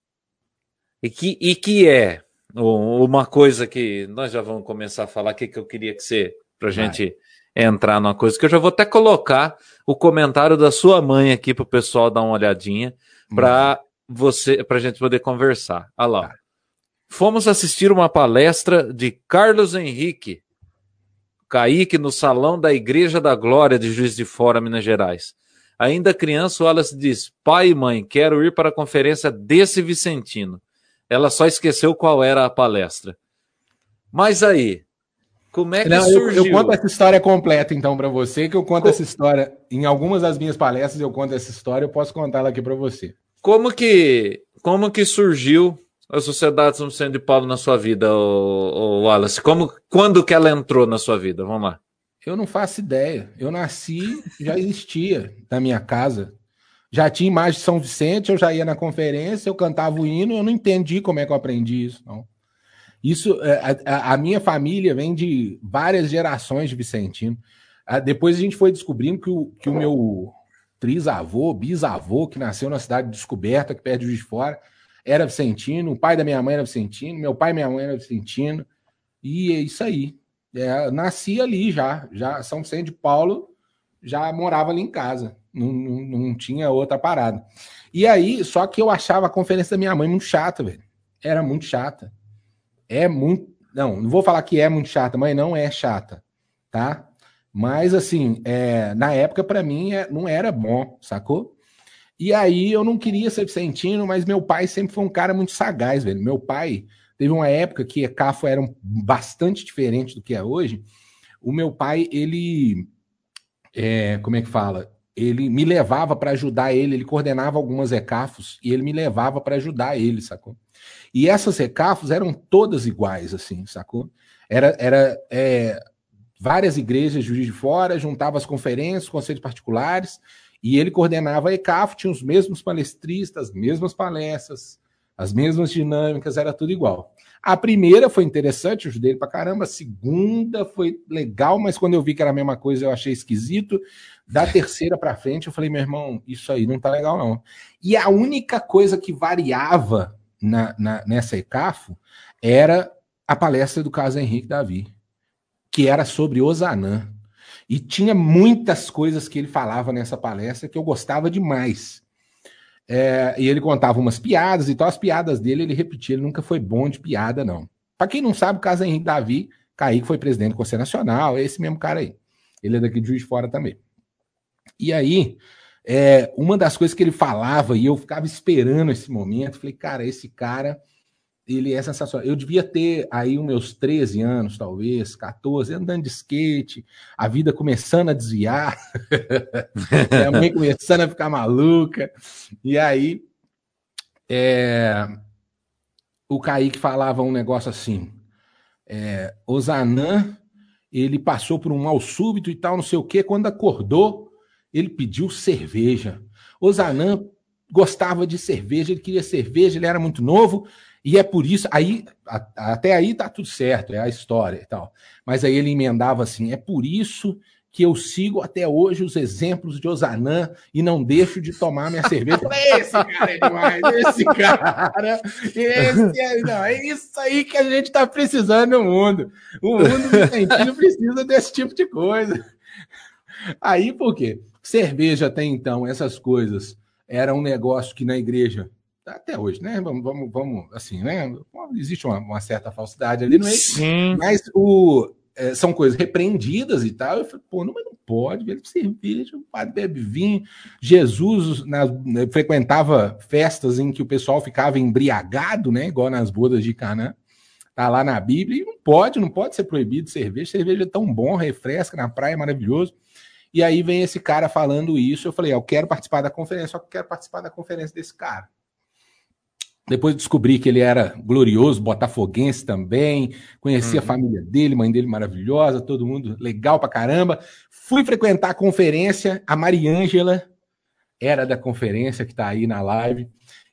e que, e que é uma coisa que nós já vamos começar a falar, que, que eu queria que você, pra Vai. Gente entrar numa coisa, que eu já vou até colocar o comentário da sua mãe aqui pro pessoal dar uma olhadinha, para você, pra gente poder conversar. Olha lá. Tá. Fomos assistir uma palestra de Carlos Henrique Kaique no salão da Igreja da Glória de Juiz de Fora, Minas Gerais. Ainda criança, o Wallace diz: Pai e mãe, quero ir para a conferência desse Vicentino. Ela só esqueceu qual era a palestra. Mas aí, como é que Não, surgiu? Eu, eu, conto essa história completa, então, para você, que eu conto essa história em algumas das minhas palestras, eu conto essa história, eu posso contar ela aqui para você. Como que, como que surgiu a Sociedade São Vicente de Paulo na sua vida, o, o Wallace? Como, quando que ela entrou na sua vida? Vamos lá. Eu não faço ideia. Eu nasci, já existia na minha casa. Já tinha imagem de São Vicente, eu já ia na conferência, eu cantava o hino, eu não entendi como é que eu aprendi isso, não. Isso, é, a, a minha família vem de várias gerações de Vicentino. Ah, depois a gente foi descobrindo que o, que o meu trisavô, bisavô, que nasceu na cidade de Descoberta, que perto de Juiz de Fora, era Vicentino, o pai da minha mãe era Vicentino, meu pai e minha mãe era Vicentino, e é isso aí. É, nasci ali já, já São Vicente de Paulo já morava ali em casa, não, não, não, tinha outra parada. E aí, só que eu achava a conferência da minha mãe muito chata, velho. Era muito chata. É muito. Não, não vou falar que é muito chata, mãe não é chata, tá? Mas assim, é, na época para mim é, não era bom, sacou? E aí eu não queria ser vicentino, mas meu pai sempre foi um cara muito sagaz, velho. Meu pai, Teve uma época que CAFO era bastante diferente do que é hoje. O meu pai, ele. É, como é que fala? Ele me levava para ajudar ele, ele coordenava algumas ECAFOS e ele me levava para ajudar ele, sacou? E essas ECAFOS eram todas iguais, assim, sacou? Era, era é, várias igrejas de de Fora, juntava as conferências, conselhos particulares, e ele coordenava a ECAF, tinha os mesmos palestristas, as mesmas palestras, as mesmas dinâmicas, era tudo igual. A primeira foi interessante, eu ajudei ele pra caramba. A segunda foi legal, mas quando eu vi que era a mesma coisa, eu achei esquisito. Da terceira para frente, eu falei, meu irmão, isso aí não tá legal, não. E a única coisa que variava na, na, nessa ECAFO era a palestra do caso Henrique Davi, que era sobre Osanã. E tinha muitas coisas que ele falava nessa palestra que eu gostava demais. É, e ele contava umas piadas e tal. As piadas dele ele repetia, ele nunca foi bom de piada, não. Para quem não sabe, o caso Henrique Davi, Kaique foi presidente do Conselho Nacional, é esse mesmo cara aí. Ele é daqui de Juiz de Fora também. E aí, é, uma das coisas que ele falava, e eu ficava esperando esse momento, falei, cara, esse cara, ele é sensacional. Eu devia ter aí os meus 13 anos, talvez, 14, andando de skate, a vida começando a desviar, minha mãe começando a ficar maluca, e aí é, o Kaique falava um negócio assim, é, Zanã, ele passou por um mal súbito e tal, não sei o quê, quando acordou, ele pediu cerveja. O Zanã gostava de cerveja, ele queria cerveja, ele era muito novo, e é por isso, aí a, até aí tá tudo certo, é a história e tal. Mas aí ele emendava assim: é por isso que eu sigo até hoje os exemplos de Osanã e não deixo de tomar minha cerveja. esse cara é demais, esse cara, esse é, não, é isso aí que a gente está precisando no mundo. O mundo vicentino precisa desse tipo de coisa. Aí por quê? Cerveja até então, essas coisas, era um negócio que na igreja, até hoje, né? Vamos, vamos, vamos assim, né? Existe uma, uma certa falsidade ali no meio. Sim. Mas o, é, são coisas repreendidas e tal. Eu falei, pô, não, mas não pode, bebe cerveja, o padre bebe vinho. Jesus na, né, frequentava festas em que o pessoal ficava embriagado, né? Igual nas bodas de Canaã. Tá lá na Bíblia, e não pode, não pode ser proibido cerveja. Cerveja é tão bom, refresca na praia, é maravilhoso. E aí vem esse cara falando isso. Eu falei, eu quero participar da conferência, só que eu quero participar da conferência desse cara. Depois descobri que ele era glorioso, botafoguense também. Conheci uhum. a família dele, mãe dele maravilhosa, todo mundo legal pra caramba. Fui frequentar a conferência. A Mariângela era da conferência que tá aí na live.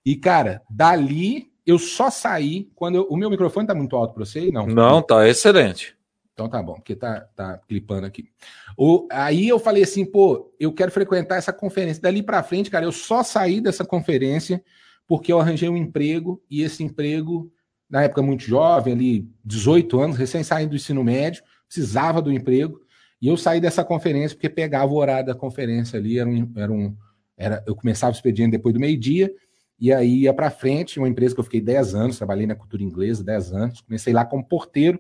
E, cara, dali eu só saí quando eu... o meu microfone tá muito alto para você, não? Não, tá excelente. Então tá bom, porque tá, tá clipando aqui. O, aí eu falei assim, pô, eu quero frequentar essa conferência. Dali para frente, cara, eu só saí dessa conferência porque eu arranjei um emprego e esse emprego, na época muito jovem, ali 18 anos, recém saindo do ensino médio, precisava do emprego. E eu saí dessa conferência porque pegava o horário da conferência ali, era um, era um era, eu começava o expediente depois do meio-dia, e aí ia para frente, uma empresa que eu fiquei 10 anos, trabalhei na cultura inglesa 10 anos, comecei lá como porteiro,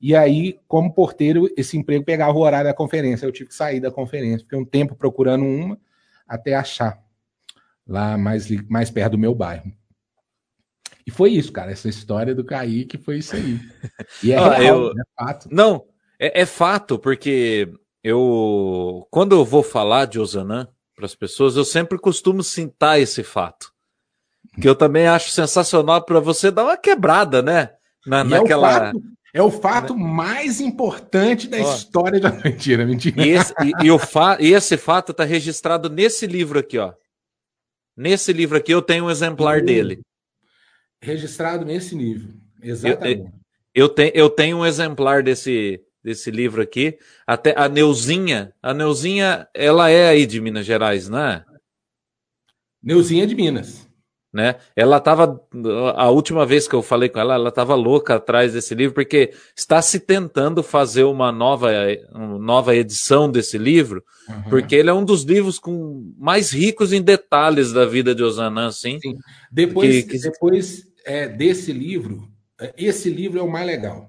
e aí, como porteiro, esse emprego pegava o horário da conferência. Eu tive que sair da conferência. Fiquei um tempo procurando uma até achar, lá mais, mais perto do meu bairro. E foi isso, cara. Essa história do Kaique foi isso aí. E é ah, real, eu... é fato. Não, é, é, fato, porque eu, quando eu vou falar de Osanã para as pessoas, eu sempre costumo citar esse fato. Que eu também acho sensacional para você dar uma quebrada, né? Na, naquela. É o fato, é o fato né? mais importante da ó, história da mentira, mentira. E esse, e, e, fa e esse fato está registrado nesse livro aqui, ó. Nesse livro aqui eu tenho um exemplar dele. Registrado nesse livro. Exatamente. Eu, eu, tenho, eu tenho um exemplar desse, desse livro aqui. Até a Neuzinha, a Neuzinha, ela é aí de Minas Gerais, não é? Neuzinha de Minas né? Ela estava a última vez que eu falei com ela, ela estava louca atrás desse livro porque está se tentando fazer uma nova, uma nova edição desse livro, uhum. porque ele é um dos livros com mais ricos em detalhes da vida de Osanã, assim. Sim. Depois, que, que... depois é, desse livro, é, esse livro é o mais legal.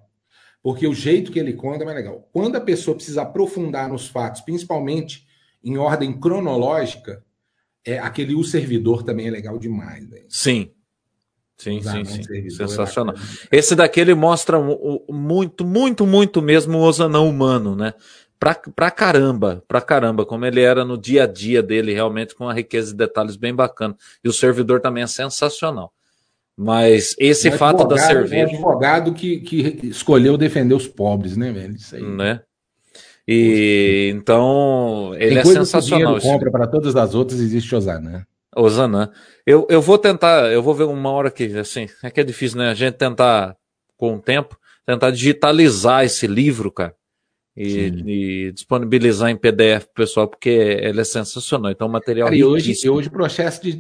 Porque o jeito que ele conta é mais legal. Quando a pessoa precisa aprofundar nos fatos, principalmente em ordem cronológica, é, aquele o servidor também é legal demais. Véio. Sim. Sim, sim, sim. É Sensacional. É Esse daqui ele mostra muito, muito, muito mesmo o Osanão humano, né? Pra, pra caramba, pra caramba, como ele era no dia a dia dele, realmente com uma riqueza de detalhes bem bacana. E o servidor também é sensacional. Mas esse um fato da cerveja. Um advogado que, que escolheu defender os pobres, né, velho? Isso aí. Né? E então ele Tem é sensacional. Que compra para todas as outras existe Osanã. Osanã. Eu, eu vou tentar, eu vou ver uma hora que assim, é que é difícil, né? A gente tentar com o tempo, tentar digitalizar esse livro, cara. E, e, disponibilizar em PDF pro pessoal, porque ele é sensacional. Então, o material. Cara, e hoje, e hoje o processo de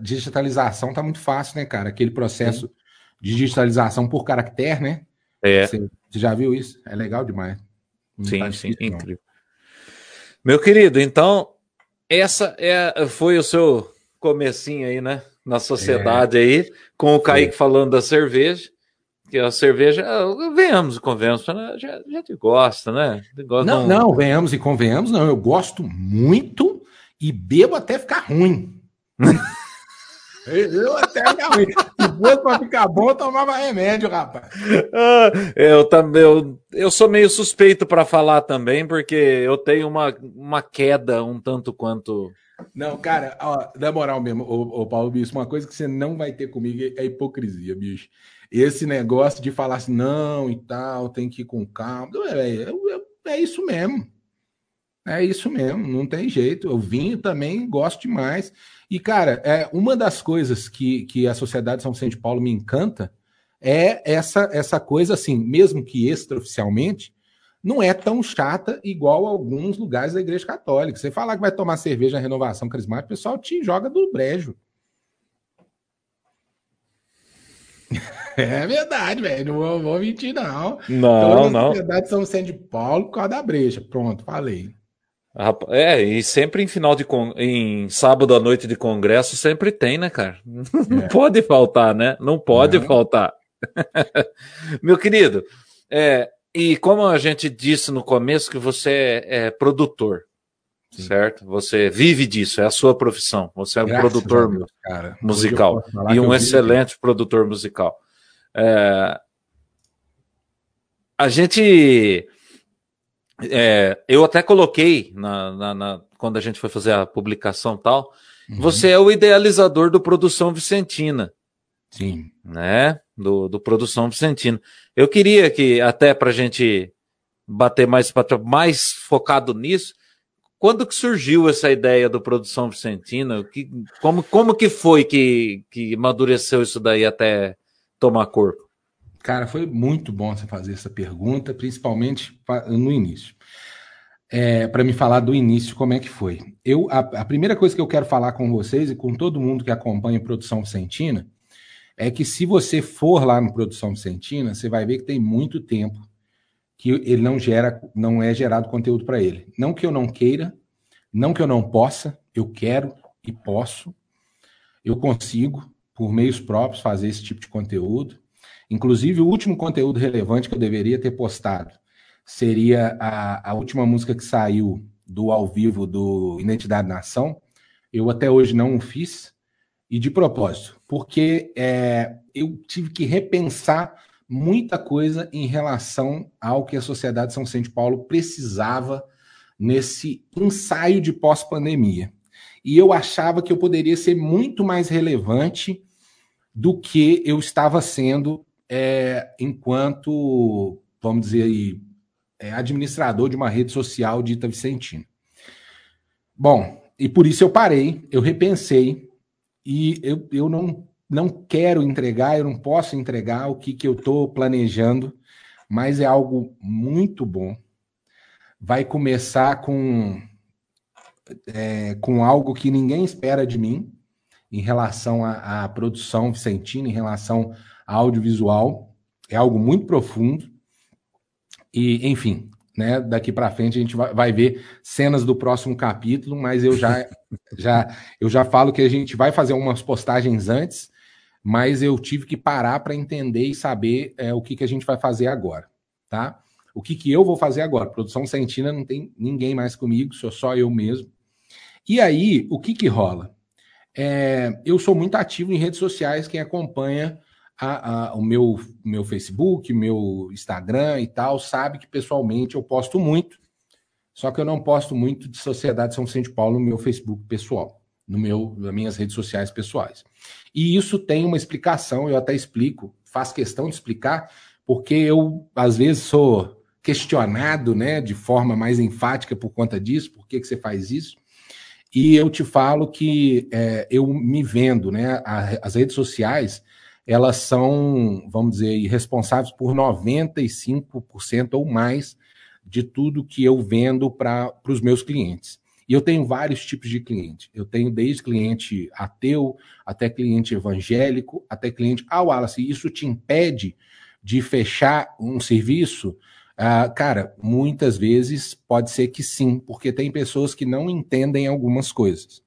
digitalização tá muito fácil, né, cara? Aquele processo Sim. de digitalização por caractere, né? É. Você, você já viu isso? É legal demais. Sim, tá sim, difícil, incrível. Meu querido, então, essa é, foi o seu comecinho aí, né? Na sociedade é. aí, com o Kaique é. falando da cerveja. Que a cerveja, venhamos e convenhamos, né? a gente gosta, né? Gosta não, não, venhamos e convenhamos, não. Eu gosto muito e bebo até ficar ruim. Eu até ruim. Se fosse para ficar bom, eu tomava remédio, rapaz. Ah, eu também, eu, eu sou meio suspeito para falar também, porque eu tenho uma, uma queda um tanto quanto. Não, cara, ó, na moral mesmo, o, o Paulo Bicho, uma coisa que você não vai ter comigo é hipocrisia, bicho. Esse negócio de falar assim, não e tal, tem que ir com calma. É, é, é isso mesmo. É isso mesmo, não tem jeito. Eu vinho também, gosto demais. E, cara, é, uma das coisas que, que a Sociedade São Vicente de Paulo me encanta é essa, essa coisa, assim, mesmo que extraoficialmente, não é tão chata igual alguns lugares da Igreja Católica. Você falar que vai tomar cerveja na renovação carismática, o pessoal te joga do brejo. É verdade, velho. Não vou, vou mentir, não. Não, Todas não. Sociedade São Vicente de Paulo por causa da breja. Pronto, falei. É, e sempre em final de con... em sábado à noite de congresso sempre tem, né, cara? Não é. pode faltar, né? Não pode Não. faltar. Meu querido, é, e como a gente disse no começo que você é, é produtor, Sim. certo? Você vive disso, é a sua profissão. Você é um Graças produtor Deus, musical e um excelente produtor musical. É, a gente é, eu até coloquei na, na, na, quando a gente foi fazer a publicação tal. Uhum. Você é o idealizador do Produção Vicentina. Sim. Né? Do, do Produção Vicentina. Eu queria que, até para a gente bater mais, mais focado nisso, quando que surgiu essa ideia do Produção Vicentina? Que, como, como que foi que, que amadureceu isso daí até tomar corpo? Cara, foi muito bom você fazer essa pergunta, principalmente no início. É, para me falar do início, como é que foi. Eu, a, a, primeira coisa que eu quero falar com vocês e com todo mundo que acompanha Produção Vicentina é que se você for lá no Produção Vicentina, você vai ver que tem muito tempo que ele não gera, não é gerado conteúdo para ele. Não que eu não queira, não que eu não possa, eu quero e posso, eu consigo por meios próprios fazer esse tipo de conteúdo. Inclusive, o último conteúdo relevante que eu deveria ter postado seria a, a última música que saiu do ao vivo do Identidade Nação. Eu até hoje não o fiz, e de propósito, porque é, eu tive que repensar muita coisa em relação ao que a sociedade São Vicente Paulo precisava nesse ensaio de pós-pandemia. E eu achava que eu poderia ser muito mais relevante do que eu estava sendo é, enquanto, vamos dizer aí, é, administrador de uma rede social dita Vicentina. Bom, e por isso eu parei, eu repensei, e eu, eu não, não quero entregar, eu não posso entregar o que, que eu estou planejando, mas é algo muito bom. Vai começar com, é, com algo que ninguém espera de mim, em relação à, produção vicentina, em relação audiovisual, é algo muito profundo. E, enfim, né, daqui para frente a gente vai, vai, ver cenas do próximo capítulo, mas eu já, já, eu já falo que a gente vai fazer umas postagens antes, mas eu tive que parar para entender e saber é, o que, que a gente vai fazer agora, tá? O que, que eu vou fazer agora? Produção Sentina não tem ninguém mais comigo, sou só eu mesmo. E aí, o que que rola? É, eu sou muito ativo em redes sociais, quem acompanha a, a, o meu, meu Facebook, meu Instagram e tal, sabe que pessoalmente eu posto muito, só que eu não posto muito de Sociedade São Vicente de Paulo no meu Facebook pessoal, no meu, nas minhas redes sociais pessoais. E isso tem uma explicação, eu até explico, faço questão de explicar, porque eu, às vezes, sou questionado né, de forma mais enfática por conta disso, por que, que você faz isso? E eu te falo que é, eu me vendo, né? as redes sociais, elas são, vamos dizer, responsáveis por 95% ou mais de tudo que eu vendo para os meus clientes. E eu tenho vários tipos de cliente. Eu tenho desde cliente ateu, até cliente evangélico, até cliente. Ah, Wallace, isso te impede de fechar um serviço? Ah, cara, muitas vezes pode ser que sim, porque tem pessoas que não entendem algumas coisas.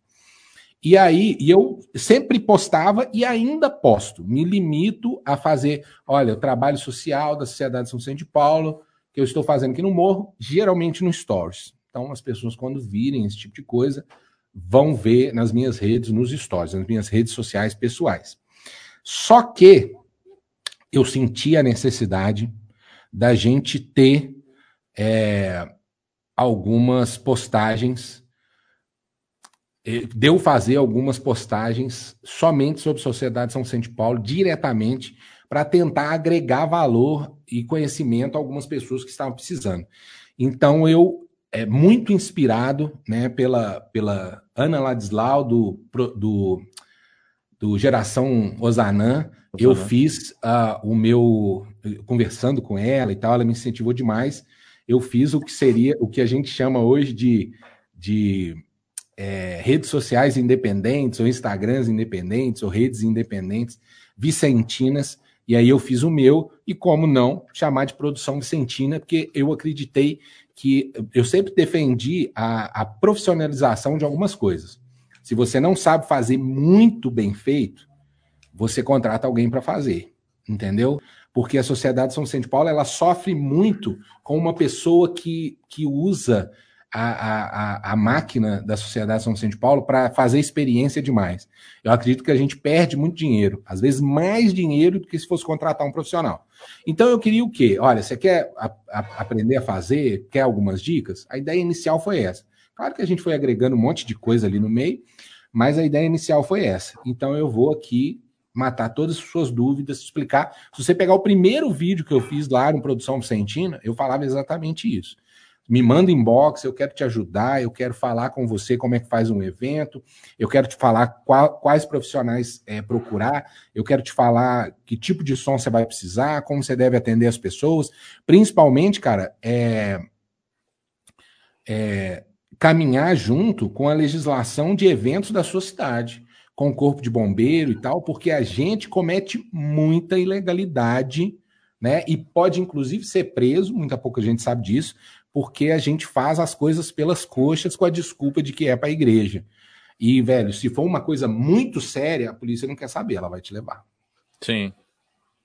E aí, e eu sempre postava e ainda posto. Me limito a fazer, olha, o trabalho social da Sociedade São Vicente de Paulo, que eu estou fazendo aqui no Morro, geralmente no Stories. Então, as pessoas, quando virem esse tipo de coisa, vão ver nas minhas redes, nos stories, nas minhas redes sociais pessoais. Só que eu senti a necessidade da gente ter é, algumas postagens, deu fazer algumas postagens somente sobre Sociedade São de Paulo, diretamente, para tentar agregar valor e conhecimento a algumas pessoas que estavam precisando. Então eu é muito inspirado né, pela, pela Ana Ladislau, do, do, do Geração Osanã. Eu fiz uh, o meu. Conversando com ela e tal, ela me incentivou demais. Eu fiz o que seria o que a gente chama hoje de, de é, redes sociais independentes, ou Instagrams independentes, ou redes independentes, vicentinas. E aí eu fiz o meu, e como não, chamar de produção vicentina, porque eu acreditei que eu sempre defendi a, a profissionalização de algumas coisas. Se você não sabe fazer muito bem feito, você contrata alguém para fazer, entendeu? Porque a sociedade São Vicente de Paulo ela sofre muito com uma pessoa que, que usa a, a, a máquina da Sociedade São Vicente de Paulo para fazer experiência demais. Eu acredito que a gente perde muito dinheiro, às vezes mais dinheiro do que se fosse contratar um profissional. Então eu queria o quê? Olha, você quer a, a, aprender a fazer? Quer algumas dicas? A ideia inicial foi essa. Claro que a gente foi agregando um monte de coisa ali no meio, mas a ideia inicial foi essa. Então eu vou aqui matar todas as suas dúvidas, explicar. Se você pegar o primeiro vídeo que eu fiz lá no Produção Vicentina, eu falava exatamente isso me manda inbox, eu quero te ajudar, eu quero falar com você como é que faz um evento, eu quero te falar qual, quais profissionais é, procurar, eu quero te falar que tipo de som você vai precisar, como você deve atender as pessoas, principalmente, cara, é, é caminhar junto com a legislação de eventos da sua cidade, com o corpo de bombeiro e tal, porque a gente comete muita ilegalidade, né? E pode inclusive ser preso, muita pouca gente sabe disso, porque a gente faz as coisas pelas coxas com a desculpa de que é para a igreja. E, velho, se for uma coisa muito séria, a polícia não quer saber, ela vai te levar. Sim.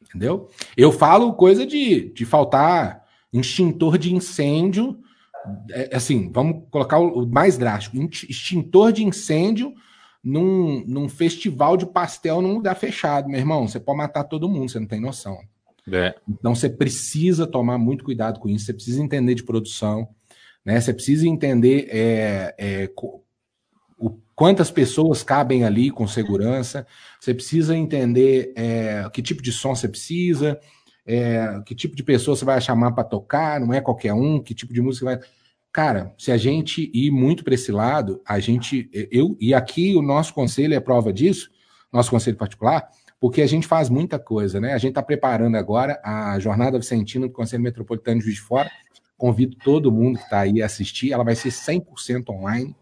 Entendeu? Eu falo coisa de, de faltar extintor de incêndio. É, assim, vamos colocar o mais drástico: extintor de incêndio num, num festival de pastel num lugar fechado, meu irmão. Você pode matar todo mundo, você não tem noção. É. Então você precisa tomar muito cuidado com isso, você precisa entender de produção, né? Você precisa entender é, é, o, quantas pessoas cabem ali com segurança, você precisa entender é, que tipo de som você precisa, é, que tipo de pessoa você vai chamar para tocar, não é qualquer um, que tipo de música vai. Cara, se a gente ir muito para esse lado, a gente. Eu, e aqui o nosso conselho é prova disso, nosso conselho particular, porque a gente faz muita coisa, né? A gente está preparando agora a jornada Vicentina do Conselho Metropolitano de Juiz de Fora. Convido todo mundo que está aí a assistir. Ela vai ser 100% online.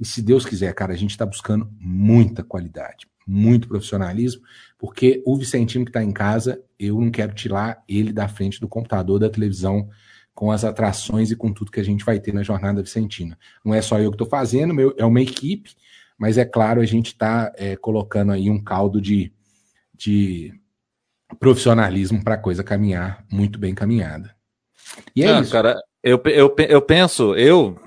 E se Deus quiser, cara, a gente está buscando muita qualidade, muito profissionalismo, porque o Vicentino que está em casa, eu não quero tirar ele da frente do computador, da televisão, com as atrações e com tudo que a gente vai ter na jornada Vicentina. Não é só eu que estou fazendo, é uma equipe, mas é claro, a gente está é, colocando aí um caldo de de profissionalismo para a coisa caminhar muito bem caminhada. E é ah, isso. Cara, eu, eu, eu penso, eu.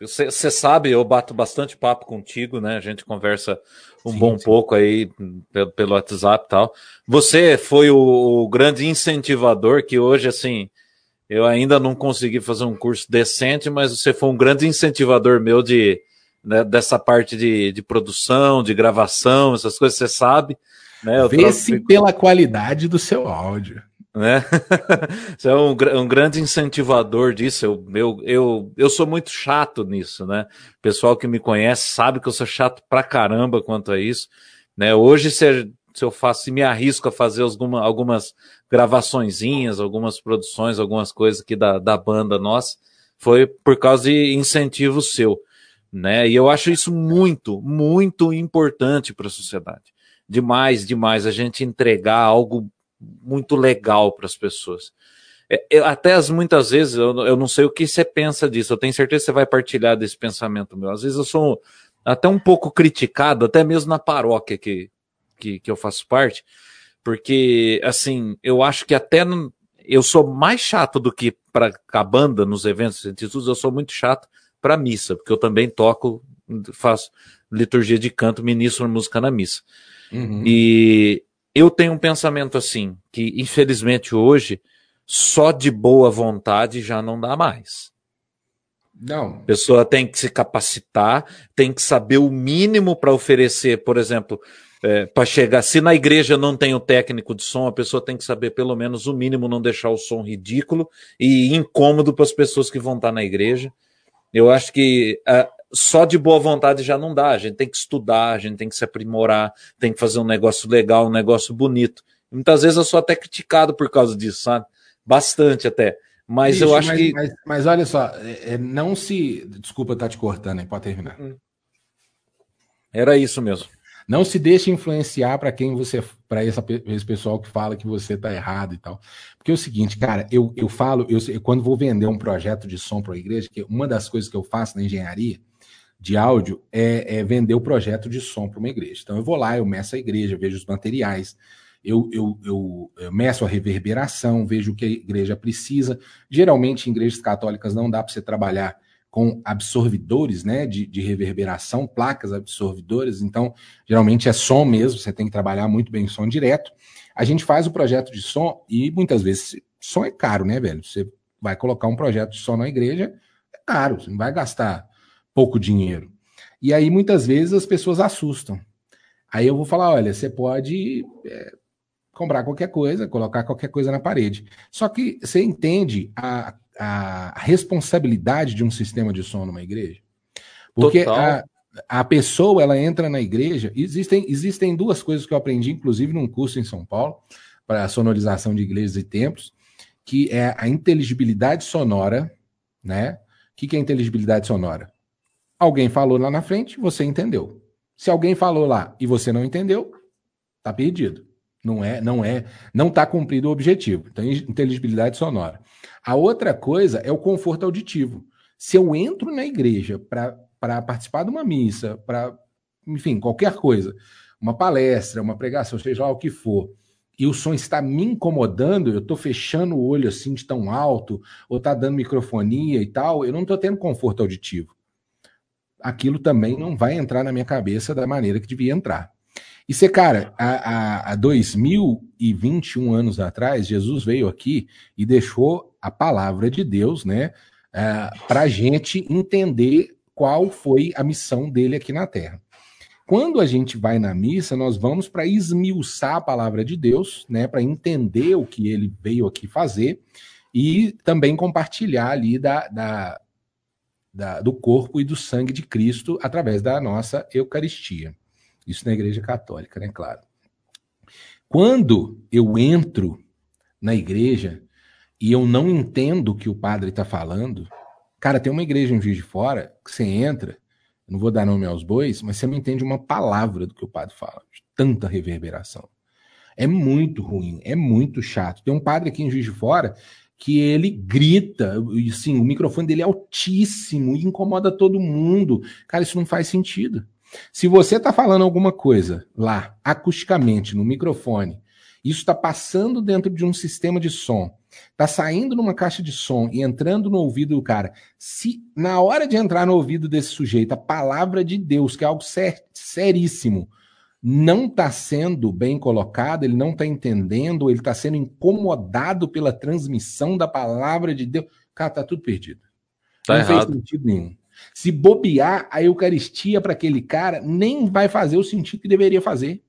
Você sabe, eu bato bastante papo contigo, né? A gente conversa um sim, bom sim. pouco aí pelo, pelo WhatsApp e tal. Você foi o, o grande incentivador que hoje, assim, eu ainda não consegui fazer um curso decente, mas você foi um grande incentivador meu de, né, dessa parte de, de produção, de gravação, essas coisas, você sabe. Né? Vê-se pela qualidade do seu áudio. Né? Você é um, um, grande incentivador disso. Eu, eu, eu, eu sou muito chato nisso, né? O pessoal que me conhece sabe que eu sou chato pra caramba quanto a isso. Né? Hoje, se, se eu faço, se me arrisco a fazer alguma, algumas gravaçõezinhas, algumas produções, algumas coisas aqui da, da banda nossa, foi por causa de incentivo seu. Né? E eu acho isso muito, muito importante para a sociedade demais, demais a gente entregar algo muito legal para as pessoas. É, eu, até as, muitas vezes, eu, eu não sei o que você pensa disso, eu tenho certeza que você vai partilhar desse pensamento meu. Às vezes eu sou até um pouco criticado, até mesmo na paróquia que, que, que eu faço parte, porque, assim, eu acho que até eu sou mais chato do que para a banda nos eventos científicos, eu sou muito chato para missa, porque eu também toco, faço liturgia de canto, ministro música na missa. Uhum. E eu tenho um pensamento assim, que infelizmente hoje, só de boa vontade já não dá mais. Não. A pessoa tem que se capacitar, tem que saber o mínimo para oferecer, por exemplo, é, para chegar. Se na igreja não tem o técnico de som, a pessoa tem que saber pelo menos o mínimo, não deixar o som ridículo e incômodo para as pessoas que vão estar na igreja. Eu acho que uh, só de boa vontade já não dá. A gente tem que estudar, a gente tem que se aprimorar, tem que fazer um negócio legal, um negócio bonito. Muitas vezes eu sou até criticado por causa disso, sabe? Bastante até. Mas Bicho, eu acho mas, que. Mas, mas, olha só, é, é não se. Desculpa estar tá te cortando, hein? Pode terminar. Hum. Era isso mesmo. Não se deixe influenciar para quem você, para esse pessoal que fala que você está errado e tal. Porque é o seguinte, cara, eu, eu falo, eu, eu quando vou vender um projeto de som para a igreja, que uma das coisas que eu faço na engenharia de áudio é, é vender o projeto de som para uma igreja. Então eu vou lá, eu meço a igreja, vejo os materiais, eu, eu, eu, eu meço a reverberação, vejo o que a igreja precisa. Geralmente, em igrejas católicas não dá para você trabalhar com absorvidores né, de, de reverberação, placas absorvidoras, então geralmente é som mesmo, você tem que trabalhar muito bem som direto. A gente faz o projeto de som e muitas vezes som é caro, né, velho? Você vai colocar um projeto de som na igreja, é caro, você não vai gastar pouco dinheiro. E aí muitas vezes as pessoas assustam. Aí eu vou falar: olha, você pode é, comprar qualquer coisa, colocar qualquer coisa na parede. Só que você entende a a responsabilidade de um sistema de som numa igreja? Porque a, a pessoa ela entra na igreja. Existem, existem duas coisas que eu aprendi, inclusive, num curso em São Paulo, para sonorização de igrejas e templos, que é a inteligibilidade sonora, né? O que, que é inteligibilidade sonora? Alguém falou lá na frente, você entendeu. Se alguém falou lá e você não entendeu, tá perdido. Não é, não é, não está cumprido o objetivo. Então, inteligibilidade sonora. A outra coisa é o conforto auditivo. Se eu entro na igreja para participar de uma missa, para, enfim, qualquer coisa, uma palestra, uma pregação, seja lá o que for, e o som está me incomodando, eu estou fechando o olho assim de tão alto, ou está dando microfonia e tal, eu não estou tendo conforto auditivo. Aquilo também não vai entrar na minha cabeça da maneira que devia entrar. E você, cara, há, há 2021 anos atrás, Jesus veio aqui e deixou a palavra de Deus, né, uh, é, para a gente entender qual foi a missão dele aqui na Terra. Quando a gente vai na missa, nós vamos para esmiuçar a palavra de Deus, né, para entender o que ele veio aqui fazer e também compartilhar ali da, da, da, do corpo e do sangue de Cristo através da nossa Eucaristia. Isso na Igreja Católica, né? Claro. Quando eu entro na igreja e eu não entendo o que o padre está falando, cara, tem uma igreja em Juiz de Fora que você entra, não vou dar nome aos bois, mas você não entende uma palavra do que o padre fala, de tanta reverberação. É muito ruim, é muito chato. Tem um padre aqui em Juiz de Fora que ele grita, e sim, o microfone dele é altíssimo e incomoda todo mundo. Cara, isso não faz sentido. Se você está falando alguma coisa lá, acusticamente, no microfone, isso está passando dentro de um sistema de som, está saindo numa caixa de som e entrando no ouvido do cara. Se na hora de entrar no ouvido desse sujeito, a palavra de Deus, que é algo ser, seríssimo, não está sendo bem colocada, ele não está entendendo, ele está sendo incomodado pela transmissão da palavra de Deus, cara, está tudo perdido. Tá não errado. fez sentido nenhum. Se bobear a Eucaristia para aquele cara, nem vai fazer o sentido que deveria fazer.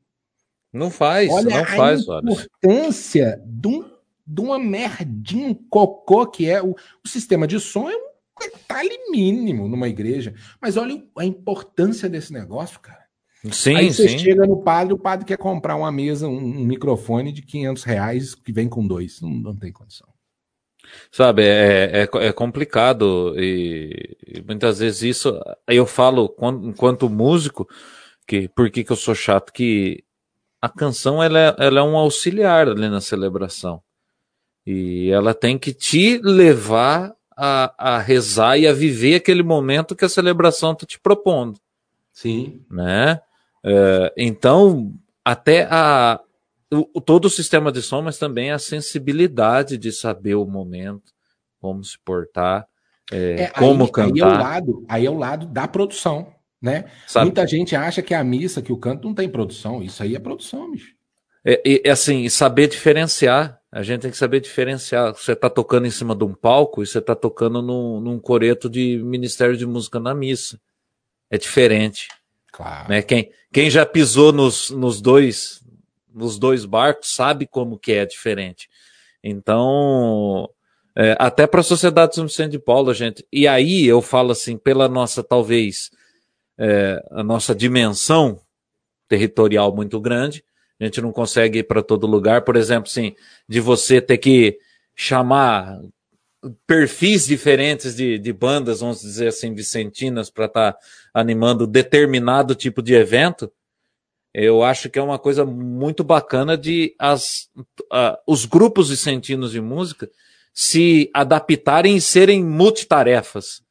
Não faz, olha não faz, a importância de, um, de uma merdinha, um cocô que é o, o sistema de som é um detalhe mínimo numa igreja. Mas olha a importância desse negócio, cara. Sim, Aí você sim. chega no padre, o padre quer comprar uma mesa, um, microfone de 500 reais que vem com dois. Não, não tem condição. Sabe, é, é, é complicado e, e, muitas vezes isso, eu falo enquanto músico, que por que, que eu sou chato, que a canção ela é, ela é um auxiliar ali na celebração. E ela tem que te levar a, a rezar e a viver aquele momento que a celebração está te propondo. Sim. Né? É, então, até a, o, todo o sistema de som, mas também a sensibilidade de saber o momento, como se portar, é, é, como aí, cantar. Aí é, o lado, aí é o lado da produção, né? Sabe? Muita gente acha que a missa, que o canto não tem produção. Isso aí é produção, bicho. É, é assim, saber diferenciar. A gente tem que saber diferenciar. Você está tocando em cima de um palco e você está tocando num, num coreto de Ministério de Música na missa. É diferente. Claro. Né? Quem, quem já pisou nos, nos dois nos dois barcos sabe como que é diferente. Então, é, até para a Sociedade São Vicente de Paulo, gente. E aí eu falo assim, pela nossa, talvez, é, a nossa dimensão territorial muito grande, a gente não consegue ir para todo lugar. Por exemplo, assim, de você ter que chamar perfis diferentes de, de bandas, vamos dizer assim, vicentinas, para estar tá animando determinado tipo de evento, eu acho que é uma coisa muito bacana de as, uh, os grupos vicentinos de música se adaptarem e serem multitarefas.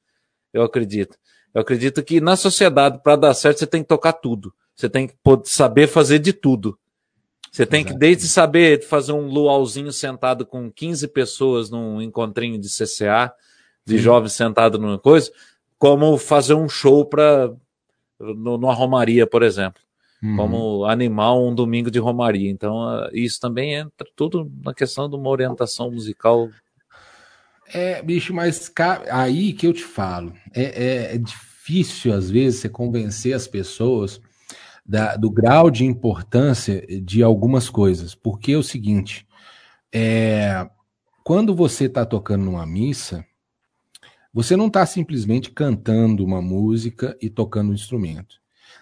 Eu acredito. Eu acredito que na sociedade, para dar certo, você tem que tocar tudo. Você tem que saber fazer de tudo. Você tem Exato. que desde saber fazer um luauzinho sentado com 15 pessoas num encontrinho de CCA, de Sim. jovens sentados numa coisa, como fazer um show para numa romaria, por exemplo. Uhum. Como animar um domingo de romaria. Então, ah, isso também entra tudo na questão de uma orientação musical é, bicho, mas aí que eu te falo, é, é, é difícil às vezes você convencer as pessoas da, do grau de importância de algumas coisas, porque é o seguinte, é, quando você está tocando numa missa, você não está simplesmente cantando uma música e tocando um instrumento.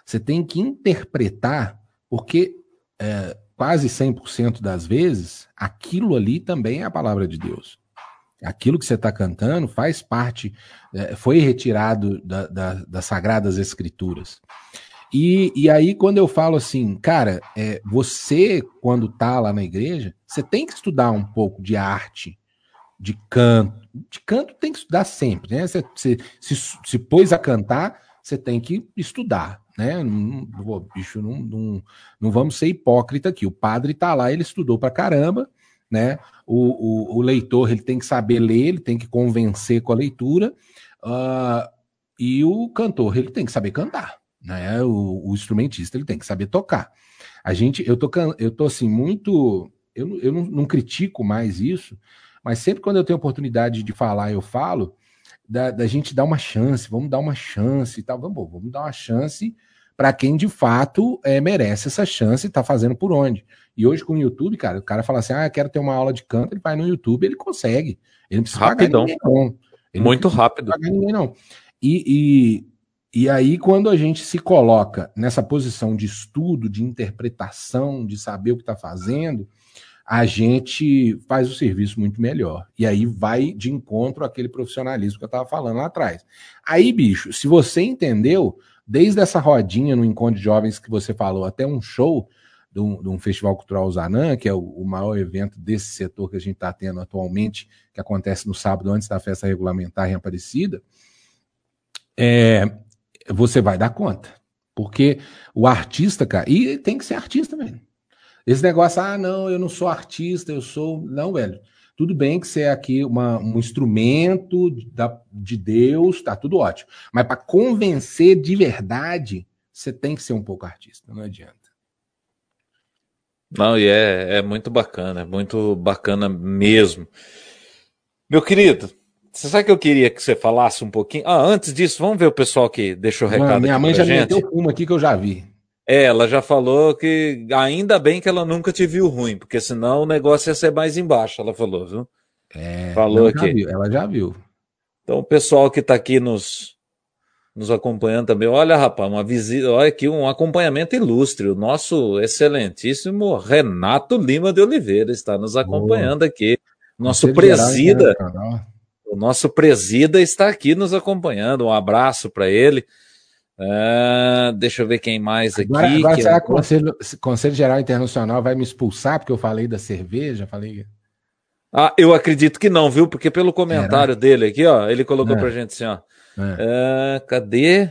Você tem que interpretar, porque é, quase 100% das vezes, aquilo ali também é a palavra de Deus aquilo que você está cantando faz parte, é, foi retirado da, da, das Sagradas Escrituras. E, e aí, quando eu falo assim, cara, é, você, quando tá lá na igreja, você tem que estudar um pouco de arte, de canto. De canto tem que estudar sempre, né? Se, se pôs a cantar, você tem que estudar, né? Não, não, bicho, não, não, não vamos ser hipócrita aqui. O padre tá lá, ele estudou pra caramba, né? O, o, o, leitor ele tem que saber ler, ele tem que convencer com a leitura, uh, e o cantor ele tem que saber cantar, né? O, o, instrumentista ele tem que saber tocar. A gente, eu tô, eu tô assim muito, eu, eu não, não critico mais isso, mas sempre quando eu tenho oportunidade de falar, eu falo da, da gente dar uma chance, vamos dar uma chance e tal, vamos, vamos dar uma chance para quem de fato é, merece essa chance e está fazendo por onde. E hoje com o YouTube, cara, o cara fala assim: ah, quero ter uma aula de canto, ele vai no YouTube, ele consegue. Ele não precisa Rapidão. pagar ninguém, não. Muito não rápido. Pagar ninguém, não. E, e, e aí, quando a gente se coloca nessa posição de estudo, de interpretação, de saber o que está fazendo, a gente faz o serviço muito melhor. E aí vai de encontro àquele profissionalismo que eu estava falando lá atrás. Aí, bicho, se você entendeu, desde essa rodinha no encontro de jovens que você falou, até um show de um, de um Festival Cultural Zanã, que é o, o, maior evento desse setor que a gente está tendo atualmente, que acontece no sábado antes da festa regulamentar em Aparecida, é, você vai dar conta. Porque o artista, cara, e tem que ser artista mesmo. Esse negócio, ah, não, eu não sou artista, eu sou. Não, velho. Tudo bem que você é aqui uma, um instrumento da, de Deus, tá tudo ótimo. Mas para convencer de verdade, você tem que ser um pouco artista, não adianta. Não, e é, é muito bacana, é muito bacana mesmo. Meu querido, você sabe que eu queria que você falasse um pouquinho? Ah, antes disso, vamos ver o pessoal que deixou o recado. Mano, minha mãe já gente. meteu uma aqui que eu já vi. É, ela já falou que ainda bem que ela nunca te viu ruim, porque senão o negócio ia ser mais embaixo, ela falou, viu? É, falou aqui. Viu, ela já viu. Então, o pessoal que está aqui nos, nos acompanhando também, olha, rapaz, uma visita, olha aqui um acompanhamento ilustre. O nosso excelentíssimo Renato Lima de Oliveira está nos acompanhando aqui. Nosso presida, o nosso presida está aqui nos acompanhando. Um abraço para ele. Uh, deixa eu ver quem mais aqui. Agora, agora será eu... que o Conselho, Conselho Geral Internacional vai me expulsar porque eu falei da cerveja? Falei. Ah, eu acredito que não, viu? Porque pelo comentário dele aqui, ó, ele colocou é. pra gente assim, ó. É. Uh, cadê?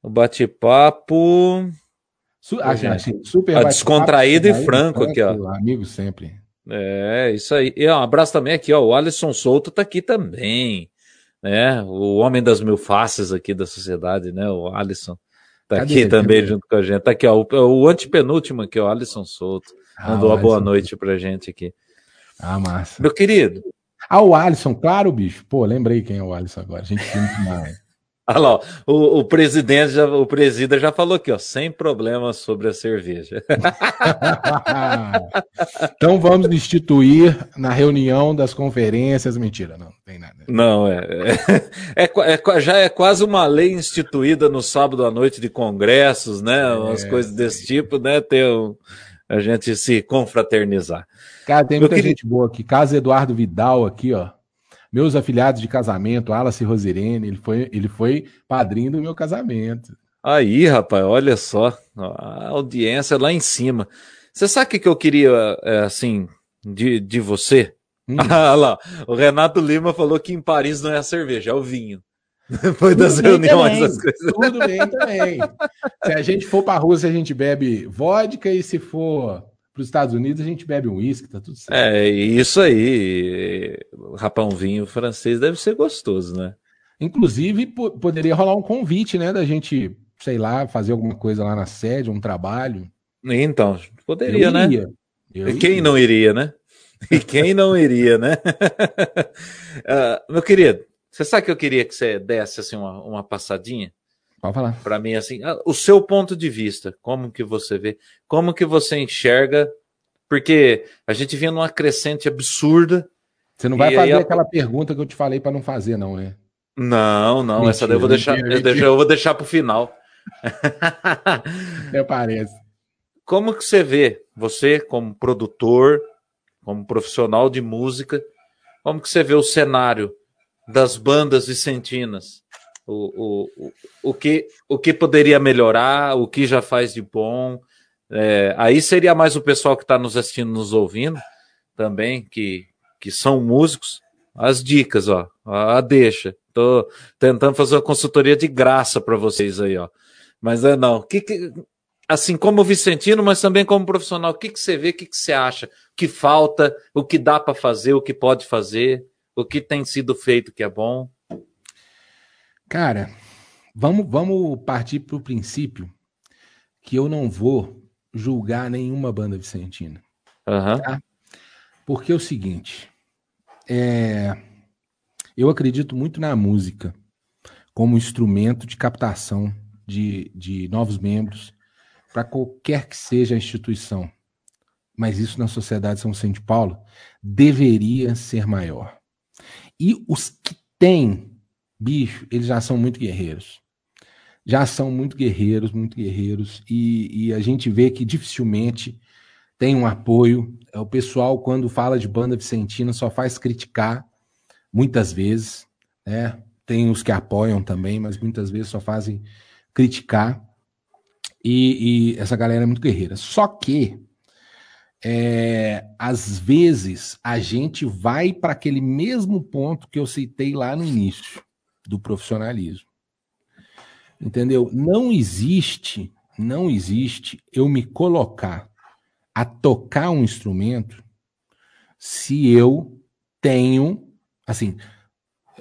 O bate-papo. Su ah, gente, super bate descontraído e franco aqui, ó. Amigo sempre. É, isso aí. E um abraço também aqui, ó. O Alisson Souto tá aqui também. Né? O homem das mil faces aqui da sociedade, né? O Alisson. Tá Cadê aqui também junto com a gente. Tá aqui, ó. O, o antepenúltimo aqui, ó. Alisson Souto. Ah, Mandou uma boa noite pra gente aqui. Ah, massa. Meu querido. Ah, o Alisson, claro, bicho. Pô, lembrei quem é o Alisson agora. A gente tem mais. Olha lá, o, o presidente, já, o presida já falou aqui, ó, sem problemas sobre a cerveja. então vamos instituir na reunião das conferências. Mentira, não, não tem nada. Não, é, é, é, é, já é quase uma lei instituída no sábado à noite de congressos, né? Umas é, coisas desse tipo, né? Ter um, a gente se confraternizar. Cara, tem muita queria... gente boa aqui. Caso Eduardo Vidal aqui, ó. Meus afilhados de casamento, Alice Rosirene, ele foi, ele foi padrinho do meu casamento. Aí, rapaz, olha só, a audiência lá em cima. Você sabe o que, eu queria, é, assim, de, de você? Hum. Ah lá, o Renato Lima falou que em Paris não é a cerveja, é o vinho. Tudo das reuniões, as coisas. Tudo bem também. se a gente for para a Rússia, a gente bebe vodka, e se for para os Estados Unidos, a gente bebe um uísque, tá tudo certo. É, isso aí. Rapão vinho francês deve ser gostoso, né? Inclusive, poderia rolar um convite, né, da gente, sei lá, fazer alguma coisa lá na sede, um trabalho. Então, poderia, né? Eu quem iria. não iria, né? E quem não iria, né? uh, meu querido, você sabe que eu queria que você desse assim uma, uma passadinha? Pode falar. Para mim, assim, ah, o seu ponto de vista, como que você vê, como que você enxerga, porque a gente vinha numa crescente absurda. Você não vai fazer a... aquela pergunta que eu te falei para não fazer, não, né? Não, não, mentira, essa daí eu vou deixar, mentira, eu, mentira. eu vou deixar para o final. Até parece. Como que você vê, você como produtor, como profissional de música, como que você vê o cenário das bandas vicentinas? O, o, o, que, o que poderia melhorar, o que já faz de bom. É, aí seria mais o pessoal que está nos assistindo, nos ouvindo também, que, que são músicos. As dicas, ó, a deixa. Tô tentando fazer uma consultoria de graça para vocês aí, ó. Mas é não. Que, que, assim como Vicentino, mas também como profissional, o que, que você vê, o que, que você acha? O que falta, o que dá para fazer, o que pode fazer, o que tem sido feito que é bom? Cara, vamos, vamos partir para o princípio que eu não vou julgar nenhuma banda vicentina. Uhum. Tá? Porque é o seguinte, é, eu acredito muito na música como instrumento de captação de, de novos membros para qualquer que seja a instituição. Mas isso na Sociedade São Vicente de Paulo deveria ser maior. E os que têm bicho, eles já são muito guerreiros. Já são muito guerreiros, muito guerreiros, e, e a gente vê que dificilmente tem um apoio. É, o pessoal, quando fala de banda vicentina, só faz criticar, muitas vezes, né? Tem os que apoiam também, mas muitas vezes só fazem criticar. E, e essa galera é muito guerreira. Só que, é, às vezes, a gente vai para aquele mesmo ponto que eu citei lá no início do profissionalismo. Entendeu? Não existe, não existe eu me colocar a tocar um instrumento se eu tenho, assim,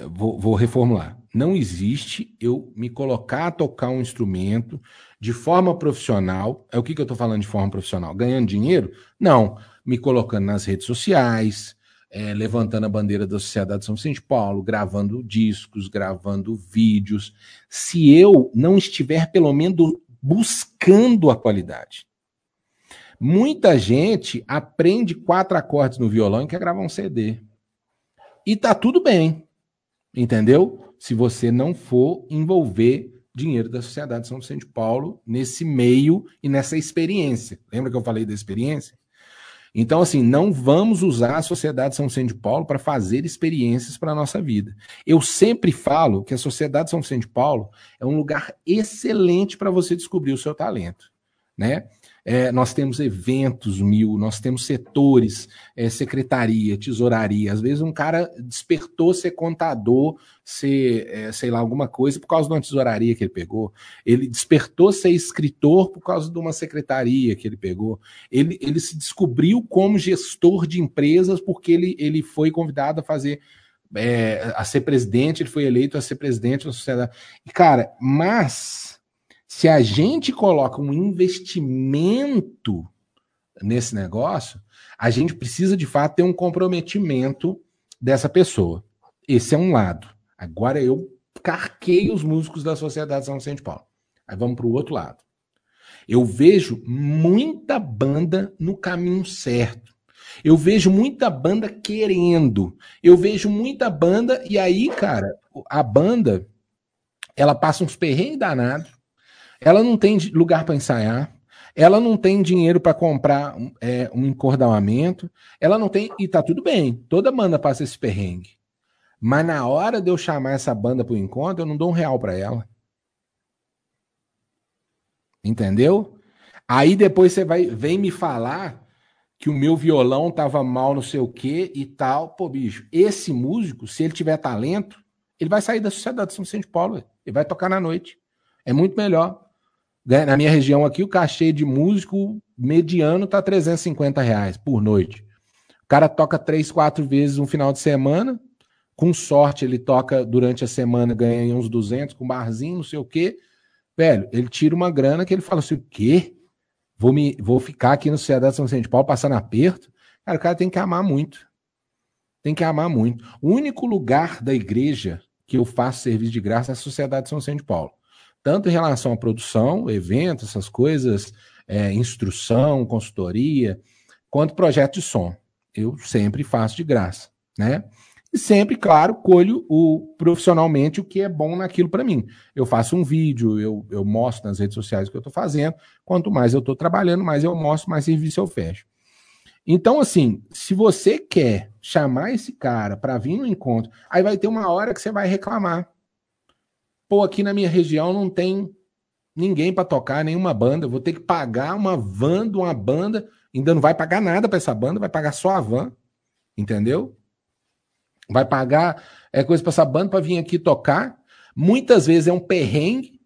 vou, vou reformular. Não existe eu me colocar a tocar um instrumento de forma profissional. É o que, que eu estou falando de forma profissional? Ganhando dinheiro? Não. Me colocando nas redes sociais, é, levantando a bandeira da Sociedade de São Vicente de Paulo, gravando discos, gravando vídeos, se eu não estiver pelo menos buscando a qualidade. Muita gente aprende quatro acordes no violão e quer gravar um CD. E tá tudo bem, entendeu? Se você não for envolver dinheiro da Sociedade de São Vicente de Paulo nesse meio e nessa experiência. Lembra que eu falei da experiência? Então, assim, não vamos usar a Sociedade São Vicente de Paulo para fazer experiências para a nossa vida. Eu sempre falo que a Sociedade São Vicente de Paulo é um lugar excelente para você descobrir o seu talento. né? É, nós temos eventos mil, nós temos setores, é, secretaria, tesouraria. Às vezes um cara despertou ser contador, ser, é, sei lá, alguma coisa por causa de uma tesouraria que ele pegou. Ele despertou ser escritor por causa de uma secretaria que ele pegou. Ele, ele se descobriu como gestor de empresas porque ele, ele foi convidado a fazer. É, a ser presidente, ele foi eleito a ser presidente da sociedade. Cara, mas se a gente coloca um investimento nesse negócio, a gente precisa de fato ter um comprometimento dessa pessoa. Esse é um lado. Agora eu carquei os músicos da Sociedade São Vicente Paulo. Aí vamos para o outro lado. Eu vejo muita banda no caminho certo. Eu vejo muita banda querendo. Eu vejo muita banda, e aí, cara, a banda ela passa uns perrengues danados ela não tem lugar para ensaiar, ela não tem dinheiro para comprar é, um encordamento, ela não tem. E tá tudo bem, toda banda passa esse perrengue. Mas na hora de eu chamar essa banda para o encontro, eu não dou um real para ela. Entendeu? Aí depois você vai vem me falar que o meu violão tava mal, não sei o quê e tal. Pô, bicho, esse músico, se ele tiver talento, ele vai sair da Sociedade de São Vicente de Paulo, ele vai tocar na noite. É muito melhor. Né, na minha região aqui, o cachê de músico mediano tá 350 reais por noite. O cara toca três, quatro vezes no final de semana. Com sorte, ele toca durante a semana, ganha uns 200 com barzinho, não sei o quê. Velho, ele tira uma grana que ele fala assim: o quê? Vou, me, vou ficar aqui no Sociedade São Vicente Paulo passando aperto? Cara, o cara tem que amar muito. Tem que amar muito. O único lugar da igreja que eu faço serviço de graça é a Sociedade São Vicente Paulo tanto em relação à produção, eventos, essas coisas, é, instrução, consultoria, quanto projeto de som. Eu sempre faço de graça, né? E sempre, claro, colho o profissionalmente o que é bom naquilo para mim. Eu faço um vídeo, eu, eu mostro nas redes sociais o que eu estou fazendo. Quanto mais eu estou trabalhando, mais eu mostro, mais serviço eu fecho. Então, assim, se você quer chamar esse cara para vir no encontro, aí vai ter uma hora que você vai reclamar. Pô, aqui na minha região não tem ninguém para tocar, nenhuma banda. vou ter que pagar uma van de uma banda. Ainda não vai pagar nada para essa banda, vai pagar só a van. Entendeu? Vai pagar é coisa para essa banda para vir aqui tocar. Muitas vezes é um perrengue.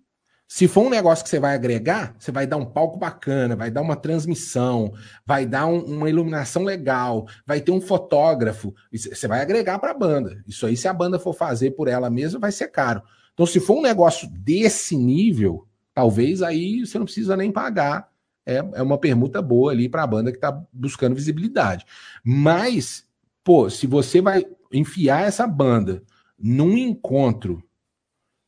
Se for um negócio que você vai agregar, você vai dar um palco bacana, vai dar uma transmissão, vai dar um, uma iluminação legal, vai ter um fotógrafo. Você vai agregar para a banda. Isso aí, se a banda for fazer por ela mesma, vai ser caro. Então, se for um negócio desse nível, talvez aí você não precisa nem pagar. É, é uma permuta boa ali para a banda que está buscando visibilidade. Mas, pô, se você vai enfiar essa banda num encontro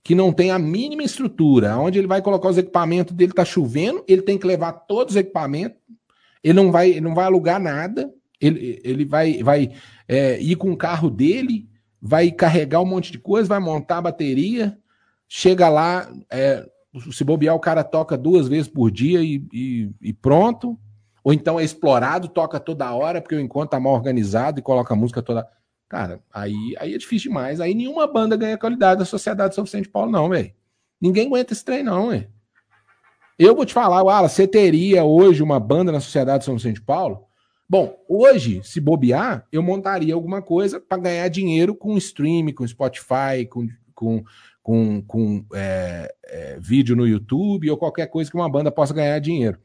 que não tem a mínima estrutura, onde ele vai colocar os equipamentos dele, tá chovendo, ele tem que levar todos os equipamentos, ele não vai, ele não vai alugar nada, ele, ele vai, vai é, ir com o carro dele, vai carregar um monte de coisa, vai montar a bateria, chega lá, é, se bobear, o cara toca duas vezes por dia e, e, e, pronto. Ou então é explorado, toca toda hora, porque o encontro tá mal organizado e coloca a música toda. Cara, aí, aí é difícil demais. Aí nenhuma banda ganha qualidade da Sociedade São Vicente de Paulo, não, velho. Ninguém aguenta esse trem, não, velho. Eu vou te falar, Wala, você teria hoje uma banda na Sociedade São Vicente de Paulo? Bom, hoje, se bobear, eu montaria alguma coisa para ganhar dinheiro com stream, com Spotify, com, com com, com é, é, vídeo no YouTube ou qualquer coisa que uma banda possa ganhar dinheiro.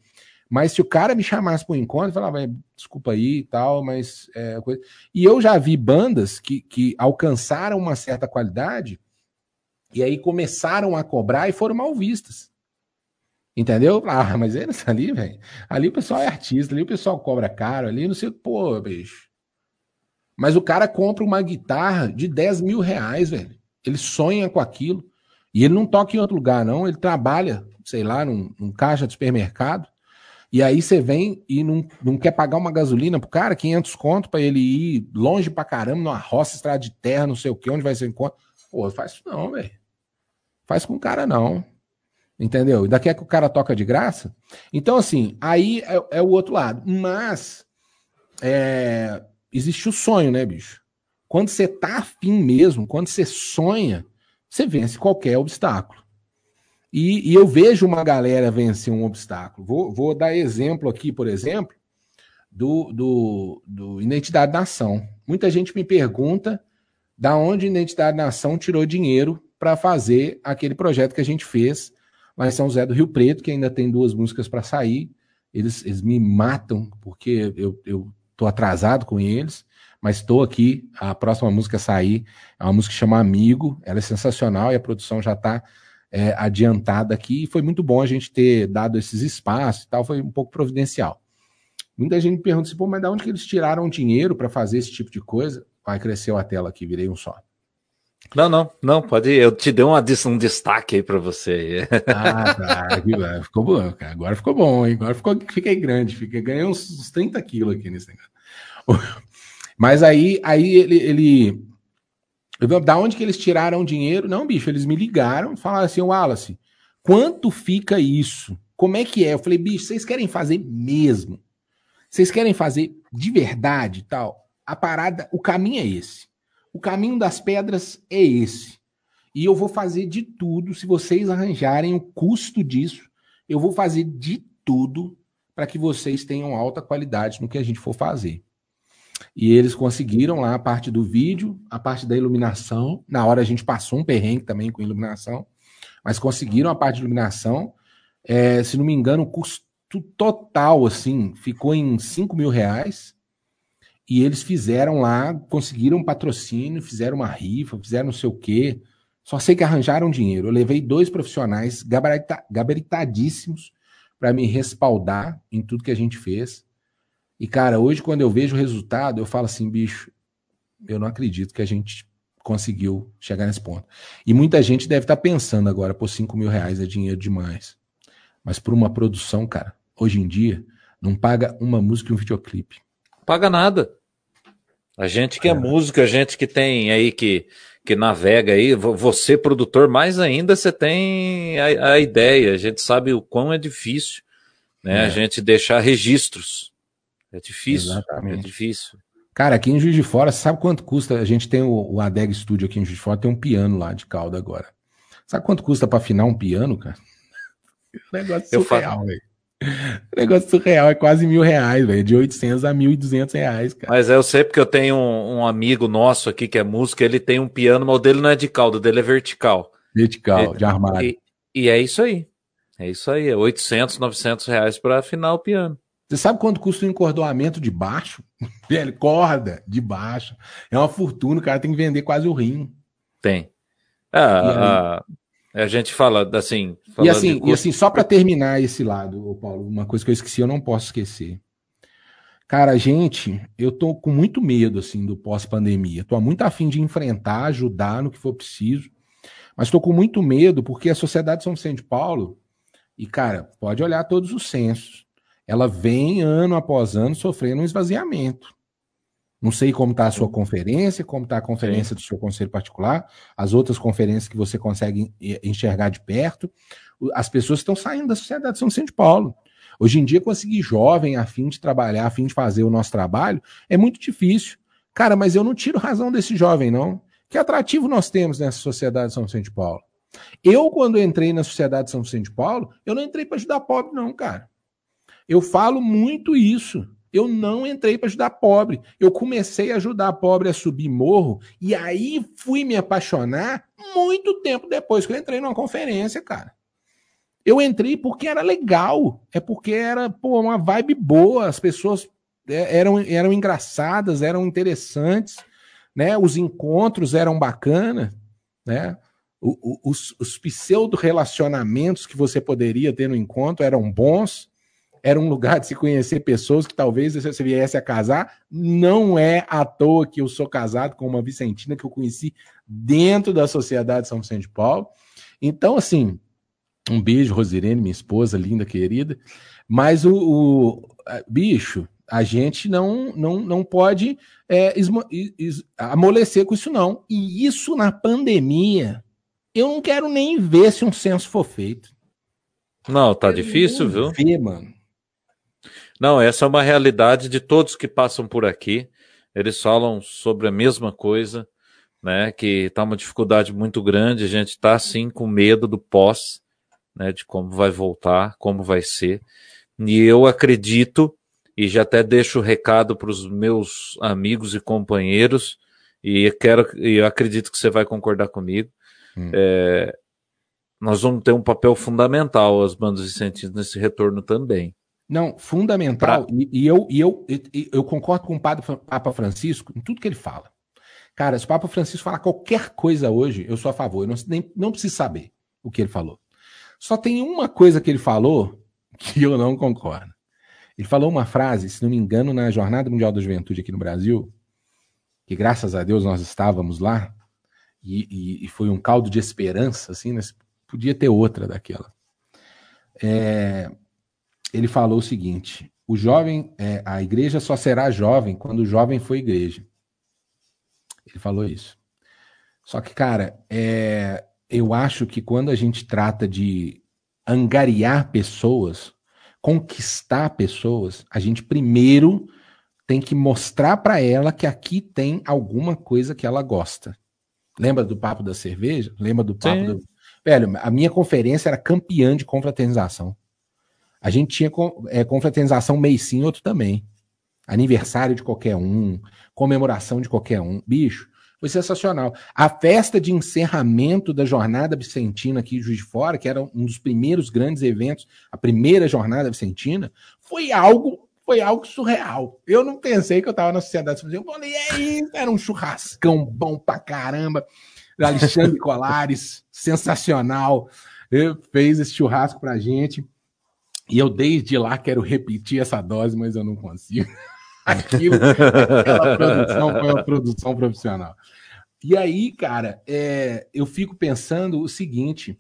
Mas se o cara me chamasse para um encontro, eu falava, desculpa aí e tal, mas é coisa. E eu já vi bandas que, que alcançaram uma certa qualidade e aí começaram a cobrar e foram mal vistas. Entendeu? Ah, mas eles ali, velho. Ali o pessoal é artista, ali o pessoal cobra caro, ali não sei, pô, bicho. Mas o cara compra uma guitarra de 10 mil reais, velho. Ele sonha com aquilo. E ele não toca em outro lugar, não. Ele trabalha, sei lá, num, num caixa de supermercado. E aí você vem e não, não quer pagar uma gasolina pro cara, 500 conto para ele ir longe pra caramba, numa roça, estrada de terra, não sei o que, onde vai ser encontro. Pô, faz isso não, velho. Faz com o cara não. Entendeu? E daqui é que o cara toca de graça. Então, assim, aí é, é o outro lado. Mas é, existe o sonho, né, bicho? Quando você tá afim mesmo, quando você sonha, você vence qualquer obstáculo. E, e, eu vejo uma galera vencer um obstáculo. Vou, vou dar exemplo aqui, por exemplo, do, do, do Identidade Nação. Muita gente me pergunta da onde Identidade Nação tirou dinheiro para fazer aquele projeto que a gente fez lá em São José do Rio Preto, que ainda tem duas músicas para sair. Eles, eles me matam porque eu, eu tô atrasado com eles, mas estou aqui. A próxima música a sair é uma música que chama Amigo, ela é sensacional e a produção já está é, adiantada aqui. E foi muito bom a gente ter dado esses espaços e tal, foi um pouco providencial. Muita gente me pergunta assim, pô, mas de onde que eles tiraram dinheiro para fazer esse tipo de coisa? Vai, cresceu a tela aqui, virei um só. Não, não, não, pode ir. Eu te dei uma, um destaque aí para você. Ah, tá. ficou bom, cara. Agora ficou bom, hein? Agora ficou, fiquei grande. Fiquei, ganhei uns, uns 30 quilos aqui nesse negócio. Mas aí, aí ele, ele. Da onde que eles tiraram dinheiro? Não, bicho, eles me ligaram falaram assim: Wallace, quanto fica isso? Como é que é? Eu falei, bicho, vocês querem fazer mesmo? Vocês querem fazer de verdade tal? A parada, o caminho é esse. O caminho das pedras é esse. E eu vou fazer de tudo, se vocês arranjarem o custo disso, eu vou fazer de tudo para que vocês tenham alta qualidade no que a gente for fazer. E eles conseguiram lá a parte do vídeo, a parte da iluminação. Na hora a gente passou um perrengue também com iluminação, mas conseguiram a parte de iluminação. É, se não me engano, o custo total, assim, ficou em 5 mil reais. E eles fizeram lá, conseguiram um patrocínio, fizeram uma rifa, fizeram não sei o quê. Só sei que arranjaram dinheiro. Eu levei dois profissionais gabarita, gabaritadíssimos para me respaldar em tudo que a gente fez. E, cara, hoje, quando eu vejo o resultado, eu falo assim, bicho, eu não acredito que a gente conseguiu chegar nesse ponto. E muita gente deve estar tá pensando agora, por 5 mil reais é dinheiro demais. Mas por uma produção, cara, hoje em dia, não paga uma música e um videoclipe. Paga nada. A gente que é, é músico, a gente que tem aí que, que navega aí, você produtor, mais ainda você tem a, a ideia, a gente sabe o quão é difícil, né? É. A gente deixar registros. É difícil, é Exatamente. é difícil. Cara, aqui em Juiz de Fora, sabe quanto custa? A gente tem o, o Adeg Studio aqui em Juiz de Fora, tem um piano lá de calda agora. Sabe quanto custa para afinar um piano, cara? negócio surreal, velho. negócio surreal, é quase mil reais, velho. De 800 a 1.200 reais, cara. Mas eu sei porque eu tenho um, um, amigo nosso aqui que é músico, ele tem um piano, mas o dele não é de caldo, o dele é vertical. Vertical, de armário. E, e, é isso aí. É isso aí, é 800, 900 reais para afinar o piano. Você sabe quanto custa um encordoamento de baixo? Velho, corda de baixo. É uma fortuna, o cara tem que vender quase o rim. Tem. Ah, a gente fala assim. E assim, e assim, só para terminar esse lado, Paulo, uma coisa que eu esqueci, eu não posso esquecer. Cara, gente, eu tô com muito medo assim do pós-pandemia. Tô muito afim de enfrentar, ajudar no que for preciso, mas tô com muito medo porque a sociedade São Vicente de Paulo, e cara, pode olhar todos os censos, ela vem ano após ano sofrendo um esvaziamento. Não sei como está a sua conferência, como está a conferência do seu conselho particular, as outras conferências que você consegue enxergar de perto. As pessoas estão saindo da sociedade de São Vicente de Paulo. Hoje em dia, conseguir jovem a fim de trabalhar, a fim de fazer o nosso trabalho, é muito difícil. Cara, mas eu não tiro razão desse jovem, não. Que atrativo nós temos nessa sociedade de São Vicente de Paulo? Eu, quando entrei na sociedade de São Vicente de Paulo, eu não entrei para ajudar pobre, não, cara. Eu falo muito isso. Eu não entrei para ajudar pobre. Eu comecei a ajudar pobre a subir morro e aí fui me apaixonar muito tempo depois que eu entrei numa conferência, cara. Eu entrei porque era legal, é porque era pô, uma vibe boa, as pessoas é, eram, eram engraçadas, eram interessantes, né? Os encontros eram bacanas, né? os, os pseudo-relacionamentos que você poderia ter no encontro eram bons era um lugar de se conhecer pessoas que talvez você viesse a casar. Não é à toa que eu sou casado com uma Vicentina que eu conheci dentro da Sociedade São Vicente de Paulo. Então, assim, um beijo, Rosirene, minha esposa linda, querida. Mas o, o bicho, a gente não não, não pode é, esmo, es, amolecer com isso, não. E isso na pandemia, eu não quero nem ver se um censo for feito. Não, tá difícil, viu? Ver, mano. Não, essa é uma realidade de todos que passam por aqui. Eles falam sobre a mesma coisa, né? Que está uma dificuldade muito grande. A gente está sim com medo do pós, né, de como vai voltar, como vai ser. E eu acredito, e já até deixo o recado para os meus amigos e companheiros, e quero, e eu acredito que você vai concordar comigo. Hum. É, nós vamos ter um papel fundamental, as bandas vicentinas, nesse retorno também. Não, fundamental. Pra... E, e, eu, e eu, e, eu concordo com o Padre Papa Francisco em tudo que ele fala. Cara, se o Papa Francisco falar qualquer coisa hoje, eu sou a favor. Eu não, nem, não preciso saber o que ele falou. Só tem uma coisa que ele falou que eu não concordo. Ele falou uma frase, se não me engano, na Jornada Mundial da Juventude aqui no Brasil, que graças a Deus nós estávamos lá, e, e, foi um caldo de esperança, assim, né? podia ter outra daquela. É, ele falou o seguinte: o jovem, é, a igreja só será jovem quando o jovem for igreja. Ele falou isso. Só que, cara, é, eu acho que quando a gente trata de angariar pessoas, conquistar pessoas, a gente primeiro tem que mostrar para ela que aqui tem alguma coisa que ela gosta. Lembra do papo da cerveja? Lembra do papo Sim. do. Velho, a minha conferência era campeã de confraternização. A gente tinha é, confraternização mês sim, outro também. Aniversário de qualquer um, comemoração de qualquer um. Bicho, foi sensacional. A festa de encerramento da Jornada Vicentina aqui em Juiz de Fora, que era um dos primeiros grandes eventos, a primeira Jornada Vicentina, foi algo foi algo surreal. Eu não pensei que eu estava na sociedade civil. Eu falei, é isso, era um churrascão bom pra caramba. Alexandre Colares, sensacional. Fez esse churrasco pra gente. E eu desde lá quero repetir essa dose, mas eu não consigo. Aquilo, aquela produção foi uma produção profissional. E aí, cara, é, eu fico pensando o seguinte: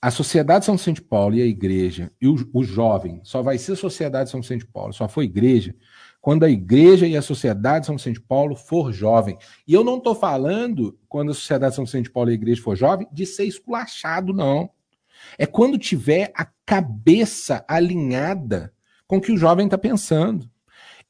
a Sociedade São Vicente de Paulo e a igreja, e o, o jovem, só vai ser Sociedade São Vicente de Paulo, só foi igreja, quando a igreja e a Sociedade São Vicente de Paulo for jovem. E eu não estou falando, quando a Sociedade São Vicente de Paulo e a igreja for jovem, de ser esculachado, não. É quando tiver a cabeça alinhada com o que o jovem está pensando.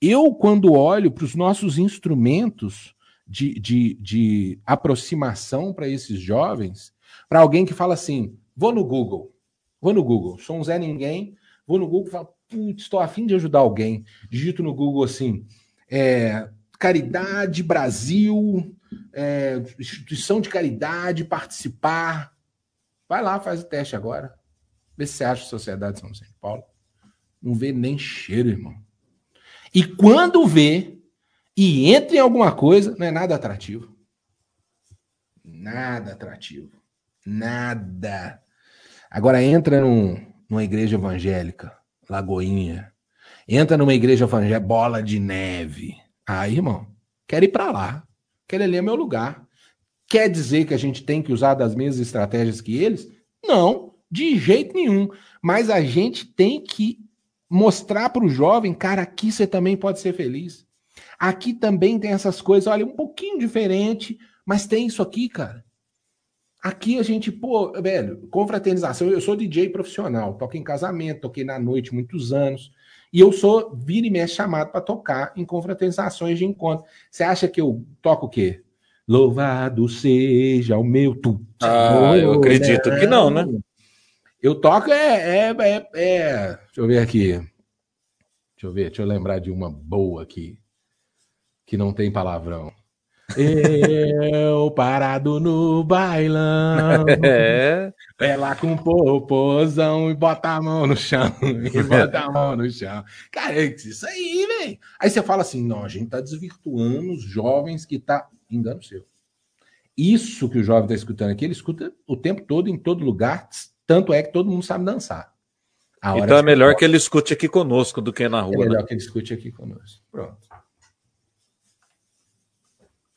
Eu, quando olho para os nossos instrumentos de, de, de aproximação para esses jovens, para alguém que fala assim: vou no Google, vou no Google, sou um Zé Ninguém, vou no Google e falo, putz, estou afim de ajudar alguém. Digito no Google assim: é, Caridade Brasil, é, instituição de caridade, participar. Vai lá, faz o teste agora. Vê se você acha Sociedade São Vicente de Paulo. Não vê nem cheiro, irmão. E quando vê e entra em alguma coisa, não é nada atrativo. Nada atrativo. Nada. Agora entra num, numa igreja evangélica, Lagoinha. Entra numa igreja evangélica, bola de neve. Aí, irmão, quero ir para lá. Quero ali é meu lugar. Quer dizer que a gente tem que usar das mesmas estratégias que eles? Não, de jeito nenhum. Mas a gente tem que mostrar para o jovem, cara, aqui você também pode ser feliz. Aqui também tem essas coisas, olha, um pouquinho diferente, mas tem isso aqui, cara. Aqui a gente, pô, velho, confraternização. Eu sou DJ profissional, toco em casamento, toquei na noite muitos anos. E eu sou, vira e mexe, chamado para tocar em confraternizações de encontro. Você acha que eu toco o quê? Louvado seja o meu tu. Ah, eu acredito que não, né? Eu toco é, é, é, é, Deixa eu ver aqui. Deixa eu ver, deixa eu lembrar de uma boa aqui. Que não tem palavrão. Eu parado no bailão. É. Lá com popozão e bota a mão no chão. E bota a mão no chão. Cara, é isso aí, velho. Aí você fala assim: não, a gente tá desvirtuando os jovens que tá. Engano seu. Isso que o jovem tá escutando aqui, ele escuta o tempo todo, em todo lugar. Tanto é que todo mundo sabe dançar. então é melhor que, que ele escute aqui conosco do que na rua. É melhor né? que ele escute aqui conosco. Pronto.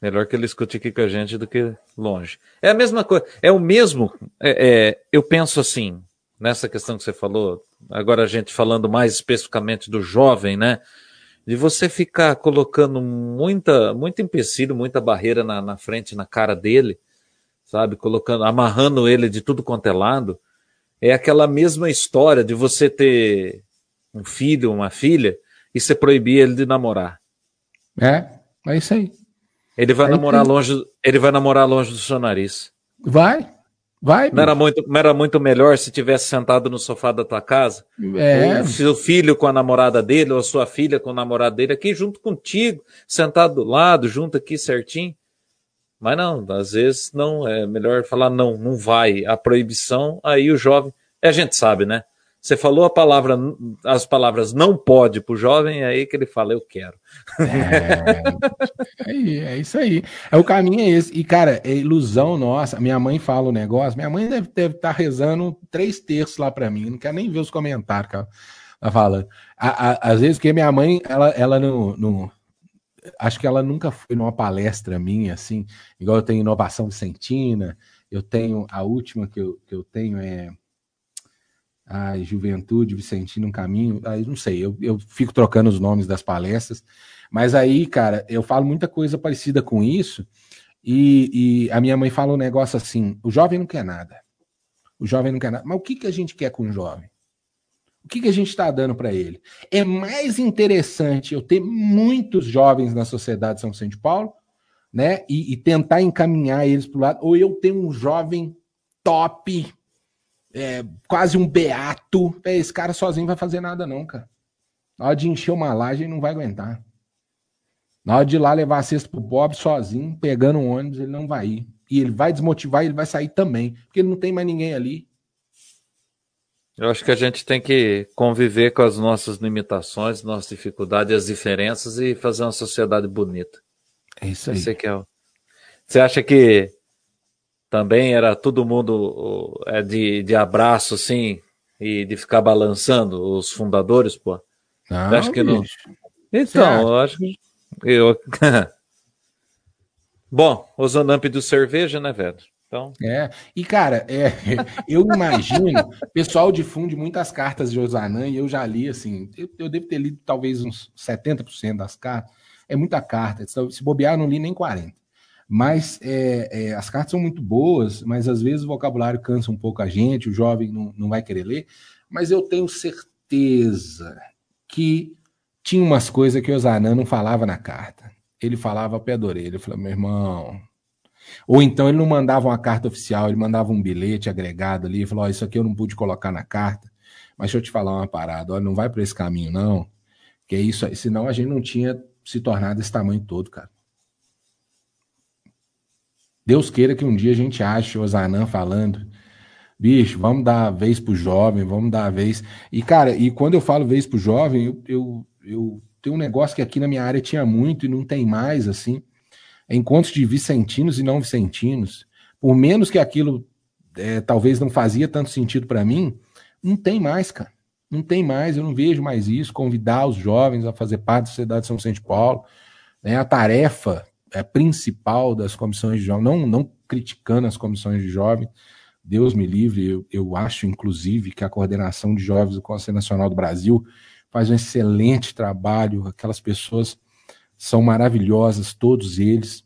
Melhor que ele escute aqui com a gente do que longe. É a mesma coisa. É o mesmo. É, é, eu penso assim, nessa questão que você falou, agora a gente falando mais especificamente do jovem, né? De você ficar colocando muita, muito empecilho, muita barreira na, na frente, na cara dele, sabe? Colocando, amarrando ele de tudo quanto é lado. É aquela mesma história de você ter um filho, uma filha, e você proibir ele de namorar. É, é isso aí. Ele vai aí namorar longe, ele vai namorar longe do seu nariz. Vai, Vai. Não era, muito, não era muito melhor se tivesse sentado no sofá da tua casa? É. seu filho com a namorada dele, ou a sua filha com o namorado dele aqui junto contigo, sentado do lado, junto aqui certinho. Mas não, às vezes não, é melhor falar não, não vai. A proibição, aí o jovem, a gente sabe, né? Você falou a palavra, as palavras não pode para o jovem, é aí que ele fala, eu quero. É, é, isso aí. É, o caminho é esse. E, cara, é ilusão nossa. Minha mãe fala o negócio, minha mãe deve estar tá rezando três terços lá para mim. Não quero nem ver os comentários que ela tá falando. às vezes, porque minha mãe, ela, ela não, não. Acho que ela nunca foi numa palestra minha, assim, igual eu tenho Inovação Vicentina, eu tenho a última que eu, que eu tenho é a Juventude, Vicentino Caminho, aí não sei, eu, eu fico trocando os nomes das palestras, mas aí, cara, eu falo muita coisa parecida com isso, e, e, a minha mãe fala um negócio assim: o jovem não quer nada. O jovem não quer nada. Mas o que, que a gente quer com o jovem? O que, que a gente está dando para ele? É mais interessante eu ter muitos jovens na sociedade de São Vicente de Paulo, né? E, e tentar encaminhar eles para o lado, ou eu ter um jovem top, é, quase um beato. É, esse cara sozinho vai fazer nada, não, cara. Na hora de encher uma laje, ele não vai aguentar. Na hora de ir lá levar a cesta pro Bob sozinho, pegando um ônibus, ele não vai ir. E ele vai desmotivar e ele vai sair também, porque ele não tem mais ninguém ali. Eu acho que a gente tem que conviver com as nossas limitações, nossas dificuldades, as diferenças e fazer uma sociedade bonita. É isso aí. Você, é o... Você acha que também era todo mundo é, de, de abraço, assim, e de ficar balançando os fundadores, pô. Não, acho que não. Então, eu acho que. Eu... Bom, o Zonamp do cerveja, né, velho? Então... É, e cara, é, eu imagino, o pessoal difunde muitas cartas de Osanã e eu já li, assim, eu, eu devo ter lido talvez uns 70% das cartas, é muita carta, se bobear, eu não li nem 40%. Mas é, é, as cartas são muito boas, mas às vezes o vocabulário cansa um pouco a gente, o jovem não, não vai querer ler. Mas eu tenho certeza que tinha umas coisas que o Zanan não falava na carta. Ele falava ao pé da orelha. Ele falou, meu irmão. Ou então ele não mandava uma carta oficial, ele mandava um bilhete agregado ali, falou: oh, Isso aqui eu não pude colocar na carta, mas deixa eu te falar uma parada, olha, não vai por esse caminho, não. Que é isso senão a gente não tinha se tornado esse tamanho todo, cara. Deus queira que um dia a gente ache o Osanã falando, bicho, vamos dar vez pro jovem, vamos dar vez. E, cara, e quando eu falo vez pro jovem, eu, eu, eu tenho um negócio que aqui na minha área tinha muito e não tem mais, assim. É encontros de vicentinos e não vicentinos. Por menos que aquilo é, talvez não fazia tanto sentido para mim, não tem mais, cara. Não tem mais, eu não vejo mais isso. Convidar os jovens a fazer parte da sociedade de São Vicente Paulo. Né, a tarefa é, principal das comissões de jovens, não, não criticando as comissões de jovens, Deus me livre, eu, eu acho, inclusive, que a coordenação de jovens do Conselho Nacional do Brasil faz um excelente trabalho, aquelas pessoas são maravilhosas, todos eles,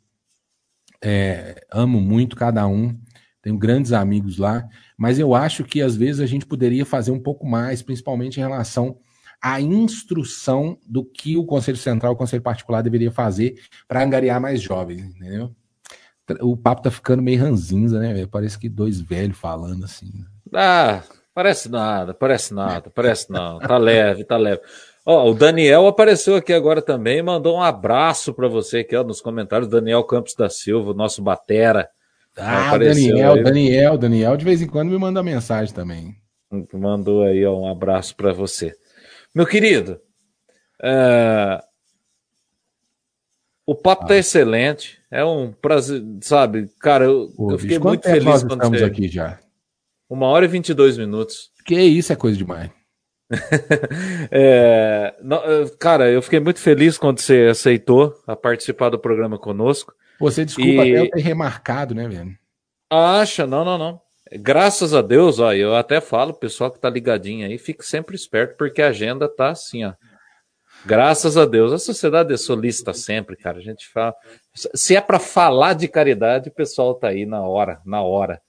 é, amo muito cada um, tenho grandes amigos lá, mas eu acho que às vezes a gente poderia fazer um pouco mais, principalmente em relação a instrução do que o Conselho Central o Conselho Particular deveria fazer para angariar mais jovens, entendeu? O papo tá ficando meio ranzinza, né? Parece que dois velhos falando assim. Ah, parece nada, parece nada, parece não. Tá leve, tá leve. Ó, o Daniel apareceu aqui agora também, mandou um abraço para você aqui ó, nos comentários. Daniel Campos da Silva, nosso batera. Ah, Daniel, aí. Daniel, Daniel, de vez em quando me manda mensagem também. Mandou aí ó, um abraço para você. Meu querido, é... o papo tá ah. excelente. É um prazer, sabe? Cara, eu, Pô, eu fiquei muito feliz nós quando estamos você... aqui já. Uma hora e 22 minutos. Que isso é coisa demais. é, cara, eu fiquei muito feliz quando você aceitou a participar do programa conosco. Você desculpa e... até eu ter remarcado, né, velho? Acha? Não, não, não. Graças a Deus, ó, eu até falo, pessoal que tá ligadinho aí, fique sempre esperto, porque a agenda tá assim, ó. Graças a Deus. A sociedade é solista sempre, cara. A gente fala. Se é para falar de caridade, o pessoal tá aí na hora, na hora.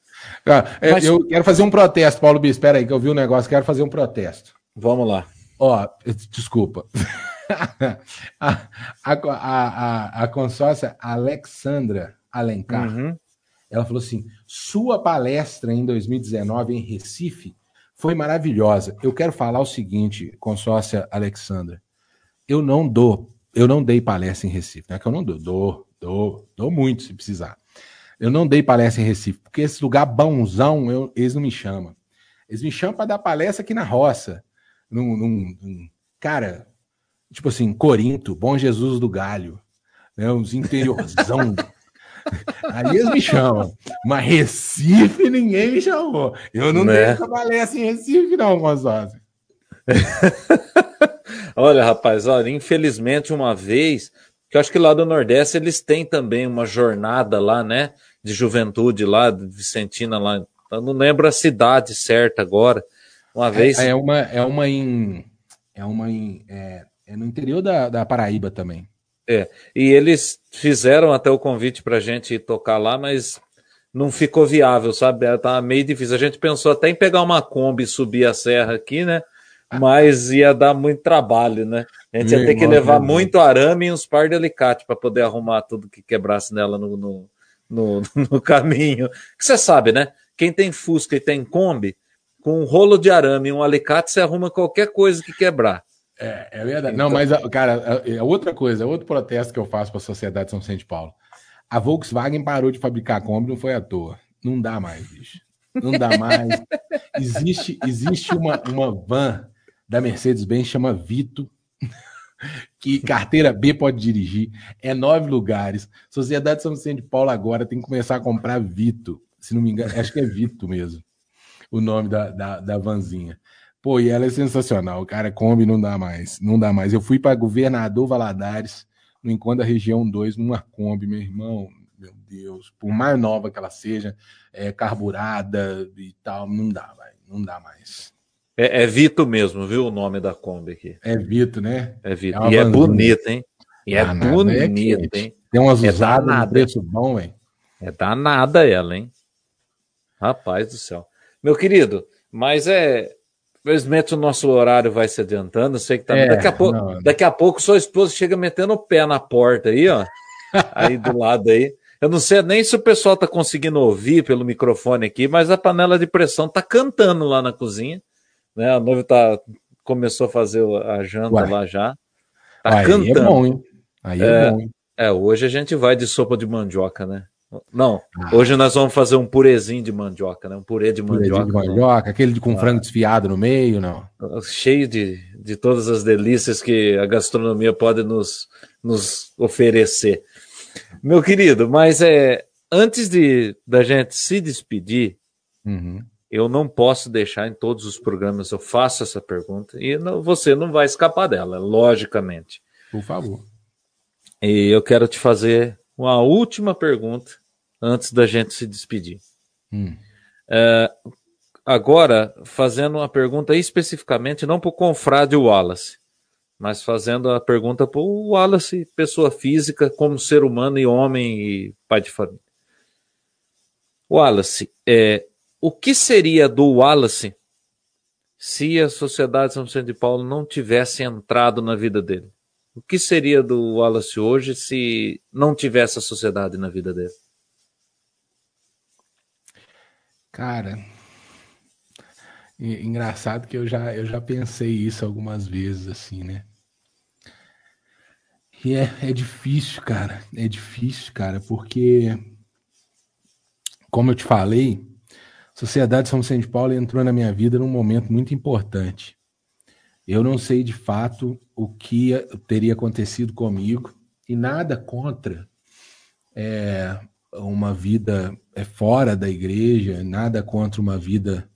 Ah, é, Mas... Eu quero fazer um protesto, Paulo Bispo. Espera aí, que eu vi um negócio, quero fazer um protesto. Vamos lá. Ó, desculpa. a, a, a, a, consórcia Alexandra Alencar. Uhum Ela falou assim: sua palestra em 2019 em Recife foi maravilhosa. Eu quero falar o seguinte, consórcia Alexandra. Eu não dou, eu não dei palestra em Recife. Não é que eu não dou, dou, dou, dou muito se precisar. Eu não dei palestra em Recife, porque esse lugar bonzão, eu, eles não me chamam. Eles me chamam para dar palestra aqui na roça. Num, num, num, cara, tipo assim, Corinto, Bom Jesus do Galho, né, uns interiorzão. Aí eles me chamam. Mas Recife ninguém me chamou. Eu não né? tenho palestra em Recife, não, consórcio. olha, rapaz, olha, infelizmente, uma vez, que eu acho que lá do Nordeste eles têm também uma jornada lá, né? De juventude lá, de Vicentina lá. Eu não lembro a cidade certa agora. Uma vez. É, é uma, é uma em. É uma em. É, é no interior da, da Paraíba também. É, e eles fizeram até o convite para a gente tocar lá, mas não ficou viável, sabe? Tá meio difícil. A gente pensou até em pegar uma Kombi e subir a serra aqui, né? Mas ia dar muito trabalho, né? A gente ia ter que levar muito arame e uns par de alicate para poder arrumar tudo que quebrasse nela no, no, no, no caminho. Que você sabe, né? Quem tem Fusca e tem Kombi, com um rolo de arame e um alicate, você arruma qualquer coisa que quebrar. É, é verdade. Então... Não, mas, cara, é outra coisa, outro protesto que eu faço para a sociedade de São Vicente de Paulo. A Volkswagen parou de fabricar Kombi, não foi à toa. Não dá mais, bicho. Não dá mais. existe existe uma, uma van da Mercedes-Benz, chama Vito, que carteira B pode dirigir. É nove lugares. Sociedade São Vicente de Paulo agora tem que começar a comprar Vito. Se não me engano, acho que é Vito mesmo, o nome da, da, da vanzinha. Pô, e ela é sensacional. Cara, Kombi não dá mais. Não dá mais. Eu fui para governador Valadares, no encontro da região 2, numa Kombi, meu irmão. Meu Deus, por mais nova que ela seja, é, carburada e tal, não dá, vai, não dá mais. É, é, Vito mesmo, viu o nome da Kombi aqui? É Vito, né? É Vito. É e é bonito, hein? E é danada, bonito, é hein? Tem umas é usadas no preço bom, hein? É danada ela, hein? Rapaz do céu. Meu querido, mas é Infelizmente o nosso horário vai se adiantando. Sei que tá... É, daqui, a pouco, não, daqui a pouco sua esposa chega metendo o pé na porta aí, ó. Aí do lado aí. Eu não sei nem se o pessoal tá conseguindo ouvir pelo microfone aqui, mas a panela de pressão tá cantando lá na cozinha. Né? A noiva tá, começou a fazer a janta Ué. lá já. Tá aí cantando. É bom, hein? Aí é, é bom, hein? É, hoje a gente vai de sopa de mandioca, né? Não, ah. hoje nós vamos fazer um purezinho de mandioca, né? Um purê de mandioca. de mandioca, aquele com ah. frango desfiado no meio, não? Cheio de, de todas as delícias que a gastronomia pode nos, nos oferecer. Meu querido, mas é antes de da gente se despedir, uhum. eu não posso deixar em todos os programas eu faço essa pergunta e não, você não vai escapar dela, logicamente. Por favor. E eu quero te fazer uma última pergunta antes da gente se despedir. Hum. É, agora, fazendo uma pergunta especificamente, não para o confrade Wallace, mas fazendo a pergunta para o Wallace, pessoa física, como ser humano e homem e pai de família. Wallace, é, o que seria do Wallace se a Sociedade São Vicente de Paulo não tivesse entrado na vida dele? O que seria do Wallace hoje se não tivesse a sociedade na vida dele? Cara, engraçado que eu já, eu já pensei isso algumas vezes, assim, né? E é, é difícil, cara. É difícil, cara, porque, como eu te falei, a Sociedade São Vicente de Paulo entrou na minha vida num momento muito importante. Eu não sei de fato o que teria acontecido comigo e nada contra é, uma vida é, fora da igreja, nada contra uma vida.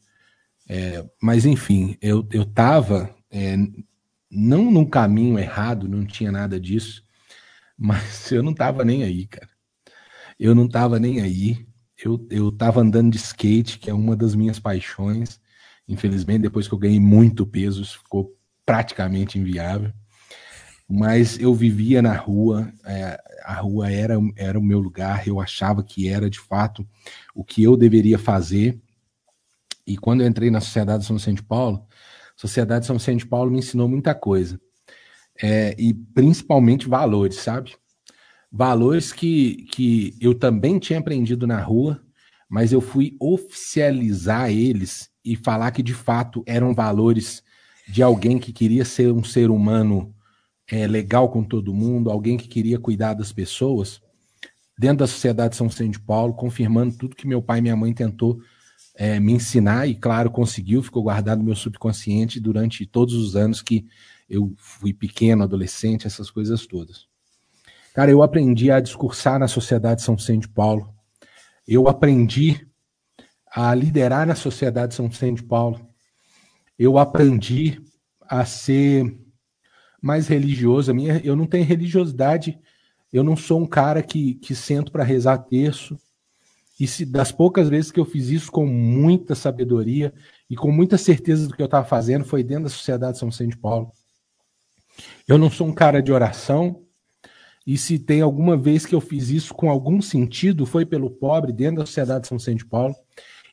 É, mas, enfim, eu estava é, não num caminho errado, não tinha nada disso, mas eu não estava nem aí, cara. Eu não estava nem aí. Eu, eu andando de skate, que é uma das minhas paixões. Infelizmente, depois que eu ganhei muito peso, ficou praticamente inviável mas eu vivia na rua, é, a rua era, era o meu lugar, eu achava que era de fato o que eu deveria fazer. E quando eu entrei na Sociedade São Vicente Paulo, a Sociedade São Vicente Paulo me ensinou muita coisa, é, e principalmente valores, sabe? Valores que, que eu também tinha aprendido na rua, mas eu fui oficializar eles e falar que de fato eram valores de alguém que queria ser um ser humano é, legal com todo mundo, alguém que queria cuidar das pessoas, dentro da Sociedade São Vicente de Paulo, confirmando tudo que meu pai e minha mãe tentou é, me ensinar, e claro, conseguiu, ficou guardado no meu subconsciente durante todos os anos que eu fui pequeno, adolescente, essas coisas todas. Cara, eu aprendi a discursar na Sociedade São Vicente de Paulo. Eu aprendi a liderar na Sociedade São Vicente de Paulo. Eu aprendi a ser mais religioso. A minha, eu não tenho religiosidade. Eu não sou um cara que, que sento para rezar terço. E se das poucas vezes que eu fiz isso com muita sabedoria e com muita certeza do que eu estava fazendo foi dentro da Sociedade São Vicente de Paulo. Eu não sou um cara de oração, e se tem alguma vez que eu fiz isso com algum sentido, foi pelo pobre dentro da sociedade de São Vicente de Paulo.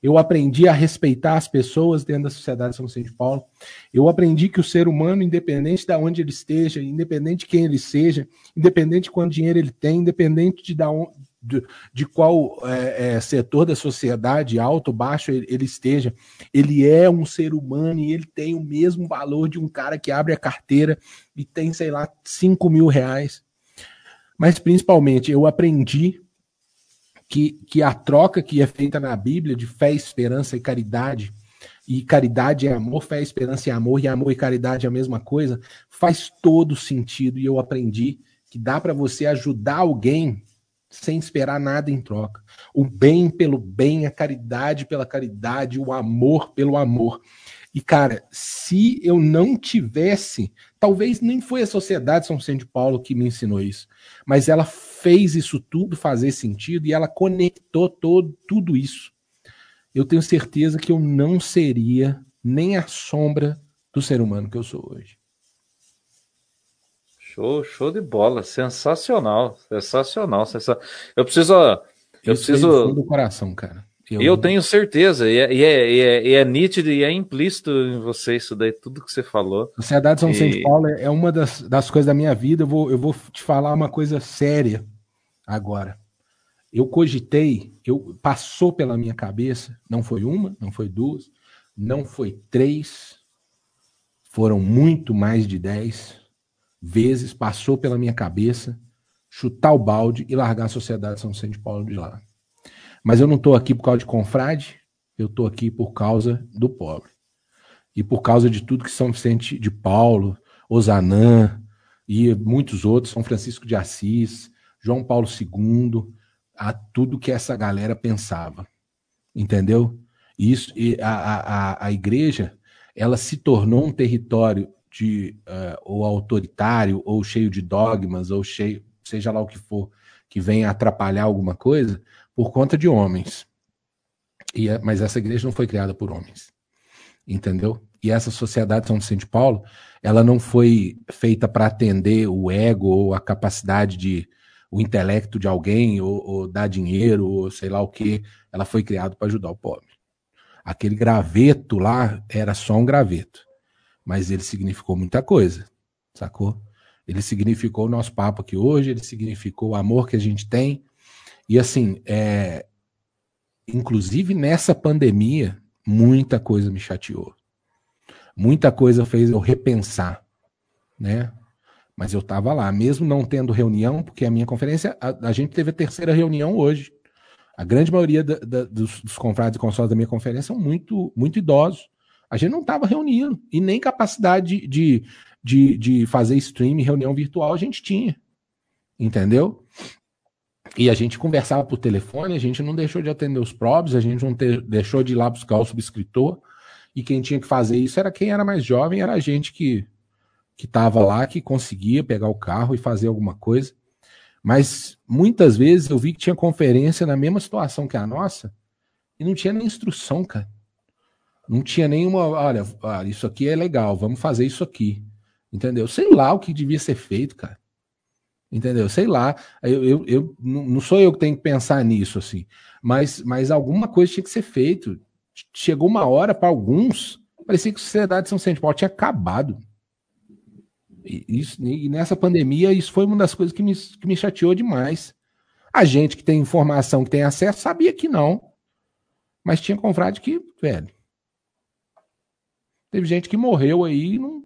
Eu aprendi a respeitar as pessoas dentro da sociedade de São Vicente de Paulo. Eu aprendi que o ser humano, independente de onde ele esteja, independente de quem ele seja, independente de quanto dinheiro ele tem, independente de, da de, de qual é, é, setor da sociedade, alto, baixo ele, ele, esteja, ele é um ser humano e ele tem o mesmo valor de um cara que abre a carteira e tem, sei lá, 5 mil reais. Mas principalmente eu aprendi que, que a troca que é feita na Bíblia de fé, esperança e caridade, e caridade é amor, fé, esperança e amor, e amor e caridade é a mesma coisa, faz todo sentido. E eu aprendi que dá para você ajudar alguém sem esperar nada em troca. O bem pelo bem, a caridade pela caridade, o amor pelo amor. E, cara, se eu não tivesse, talvez nem foi a Sociedade São Vicente de Paulo que me ensinou isso, mas ela fez isso tudo fazer sentido e ela conectou todo, tudo isso. Eu tenho certeza que eu não seria nem a sombra do ser humano que eu sou hoje. Show, show de bola, sensacional, sensacional, sensacional. Eu preciso, eu isso preciso do coração, cara. Eu, eu tenho certeza, e é, e, é, e, é, e é, nítido e é implícito em você isso daí, tudo que você falou. Sociedade São. Vicente Paulo é uma das, das coisas da minha vida. Eu vou, eu vou te falar uma coisa séria agora. Eu cogitei, eu passou pela minha cabeça, não foi uma, não foi duas, não foi três, foram muito mais de dez vezes, passou pela minha cabeça chutar o balde e largar a Sociedade São Vicente Paulo de lá. Mas eu não estou aqui por causa de confrade, eu estou aqui por causa do pobre. E por causa de tudo que São Vicente de Paulo, Osanã e muitos outros, São Francisco de Assis, João Paulo II, a tudo que essa galera pensava. Entendeu? Isso, e a, a, a igreja, ela se tornou um território de uh, ou autoritário, ou cheio de dogmas, ou cheio, seja lá o que for, que venha atrapalhar alguma coisa, por conta de homens. E, é, mas essa igreja não foi criada por homens. Entendeu? E essa sociedade São Vicente Paulo, ela não foi feita para atender o ego ou a capacidade de o intelecto de alguém ou, ou dar dinheiro ou sei lá o que. Ela foi criada para ajudar o pobre. Aquele graveto lá era só um graveto, mas ele significou muita coisa, sacou? Ele significou o nosso papo aqui hoje, ele significou o amor que a gente tem, e assim, é, inclusive nessa pandemia, muita coisa me chateou. Muita coisa fez eu repensar, né? Mas eu estava lá, mesmo não tendo reunião, porque a minha conferência, a, a gente teve a terceira reunião hoje. A grande maioria da, da, dos, dos confrades e consórcios da minha conferência são muito, muito idosos. A gente não estava reunindo e nem capacidade de, de, de fazer stream, reunião virtual a gente tinha. Entendeu? E a gente conversava por telefone, a gente não deixou de atender os próprios, a gente não te, deixou de ir lá buscar o subscritor. E quem tinha que fazer isso era quem era mais jovem, era a gente que que estava lá, que conseguia pegar o carro e fazer alguma coisa. Mas muitas vezes eu vi que tinha conferência na mesma situação que a nossa e não tinha nem instrução, cara. Não tinha nenhuma, olha, olha, isso aqui é legal, vamos fazer isso aqui. Entendeu? Sei lá o que devia ser feito, cara. Entendeu? Sei lá. Eu, eu, eu, não sou eu que tenho que pensar nisso, assim. Mas, mas alguma coisa tinha que ser feito. Chegou uma hora para alguns, parecia que a sociedade de São Vicente Paulo tinha acabado. E, isso, e nessa pandemia, isso foi uma das coisas que me, que me chateou demais. A gente que tem informação, que tem acesso, sabia que não. Mas tinha confrade que, velho. Teve gente que morreu aí e não.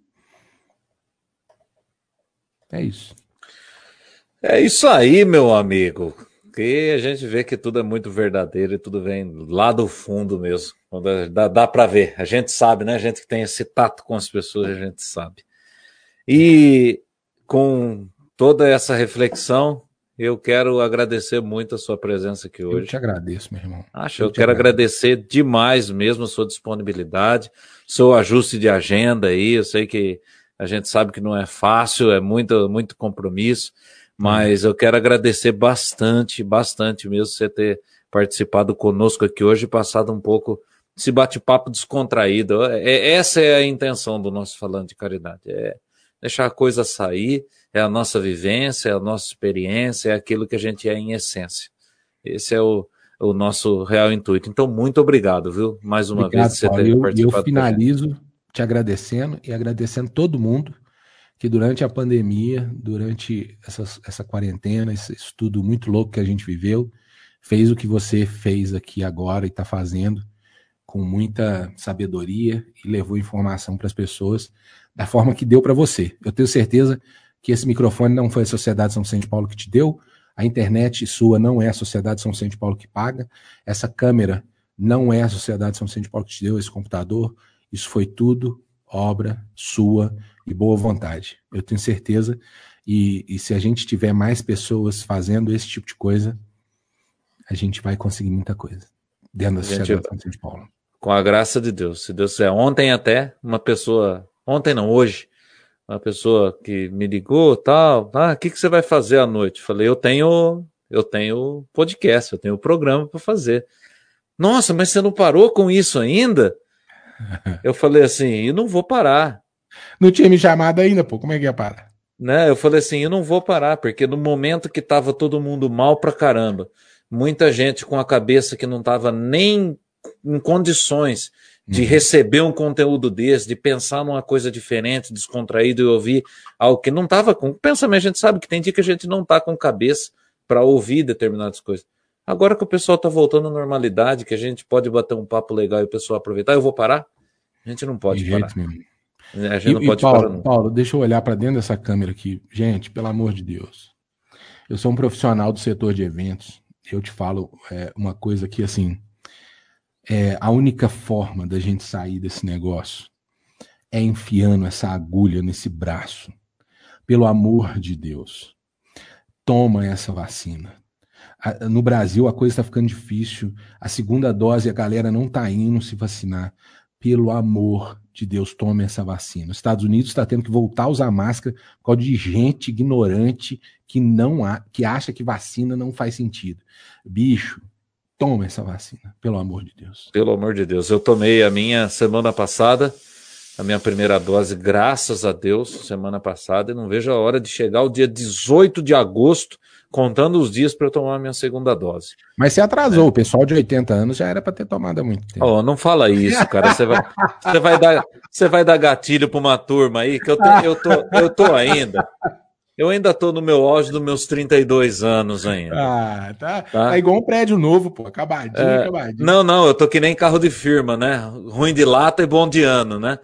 É isso. É isso aí, meu amigo. Que a gente vê que tudo é muito verdadeiro e tudo vem lá do fundo mesmo. Dá, dá para ver. A gente sabe, né? A gente que tem esse tato com as pessoas, a gente sabe. E com toda essa reflexão, eu quero agradecer muito a sua presença aqui hoje. Eu te agradeço, meu irmão. Acho, eu, eu quero agradeço. agradecer demais mesmo a sua disponibilidade, seu ajuste de agenda aí. Eu sei que a gente sabe que não é fácil, é muito, muito compromisso, mas eu quero agradecer bastante, bastante mesmo você ter participado conosco aqui hoje e passado um pouco esse bate-papo descontraído. É, essa é a intenção do nosso Falando de Caridade, é deixar a coisa sair, é a nossa vivência, é a nossa experiência, é aquilo que a gente é em essência. Esse é o, o nosso real intuito. Então, muito obrigado, viu? Mais uma obrigado, vez você ter eu, participado. Eu finalizo te agradecendo e agradecendo todo mundo que durante a pandemia, durante essa, essa quarentena, esse estudo muito louco que a gente viveu, fez o que você fez aqui agora e está fazendo com muita sabedoria e levou informação para as pessoas da forma que deu para você. Eu tenho certeza que esse microfone não foi a Sociedade São Vicente Paulo que te deu, a internet sua não é a Sociedade São Vicente Paulo que paga, essa câmera não é a Sociedade São Vicente Paulo que te deu, esse computador, isso foi tudo obra sua e boa vontade. Eu tenho certeza. E, e se a gente tiver mais pessoas fazendo esse tipo de coisa, a gente vai conseguir muita coisa dentro da Sociedade São Vicente de Paulo. Com a graça de Deus. Se Deus quiser. Ontem até, uma pessoa, ontem não, hoje, uma pessoa que me ligou, tal, ah, o que, que você vai fazer à noite? Falei, eu tenho, eu tenho podcast, eu tenho programa para fazer. Nossa, mas você não parou com isso ainda? eu falei assim, eu não vou parar. Não tinha me chamado ainda, pô, como é que ia parar? Né? Eu falei assim, eu não vou parar, porque no momento que tava todo mundo mal pra caramba, muita gente com a cabeça que não tava nem em condições de uhum. receber um conteúdo desse, de pensar numa coisa diferente, descontraído e ouvir algo que não estava com pensamento. A gente sabe que tem dia que a gente não está com cabeça para ouvir determinadas coisas. Agora que o pessoal está voltando à normalidade, que a gente pode bater um papo legal e o pessoal aproveitar, eu vou parar? A gente não pode de parar. A gente e, não pode Paulo, parar. Paulo, deixa eu olhar para dentro dessa câmera aqui. Gente, pelo amor de Deus. Eu sou um profissional do setor de eventos. Eu te falo é, uma coisa que, assim, é, a única forma da gente sair desse negócio é enfiando essa agulha nesse braço. Pelo amor de Deus, toma essa vacina. No Brasil a coisa está ficando difícil. A segunda dose a galera não está indo se vacinar. Pelo amor de Deus, tome essa vacina. Os Estados Unidos está tendo que voltar a usar máscara por causa de gente ignorante que não há, que acha que vacina não faz sentido. Bicho, Toma essa vacina, pelo amor de Deus. Pelo amor de Deus. Eu tomei a minha semana passada, a minha primeira dose, graças a Deus, semana passada, e não vejo a hora de chegar o dia 18 de agosto, contando os dias para eu tomar a minha segunda dose. Mas você atrasou, é. o pessoal de 80 anos já era para ter tomado há muito tempo. Oh, não fala isso, cara. Você vai, você vai, dar, você vai dar gatilho para uma turma aí, que eu, te, eu, tô, eu tô ainda. Eu ainda tô no meu auge dos meus 32 anos ainda. Ah, tá. tá? É igual um prédio novo, pô. Acabadinho, é, acabadinho. Não, não, eu tô que nem carro de firma, né? Ruim de lata e bom de ano, né?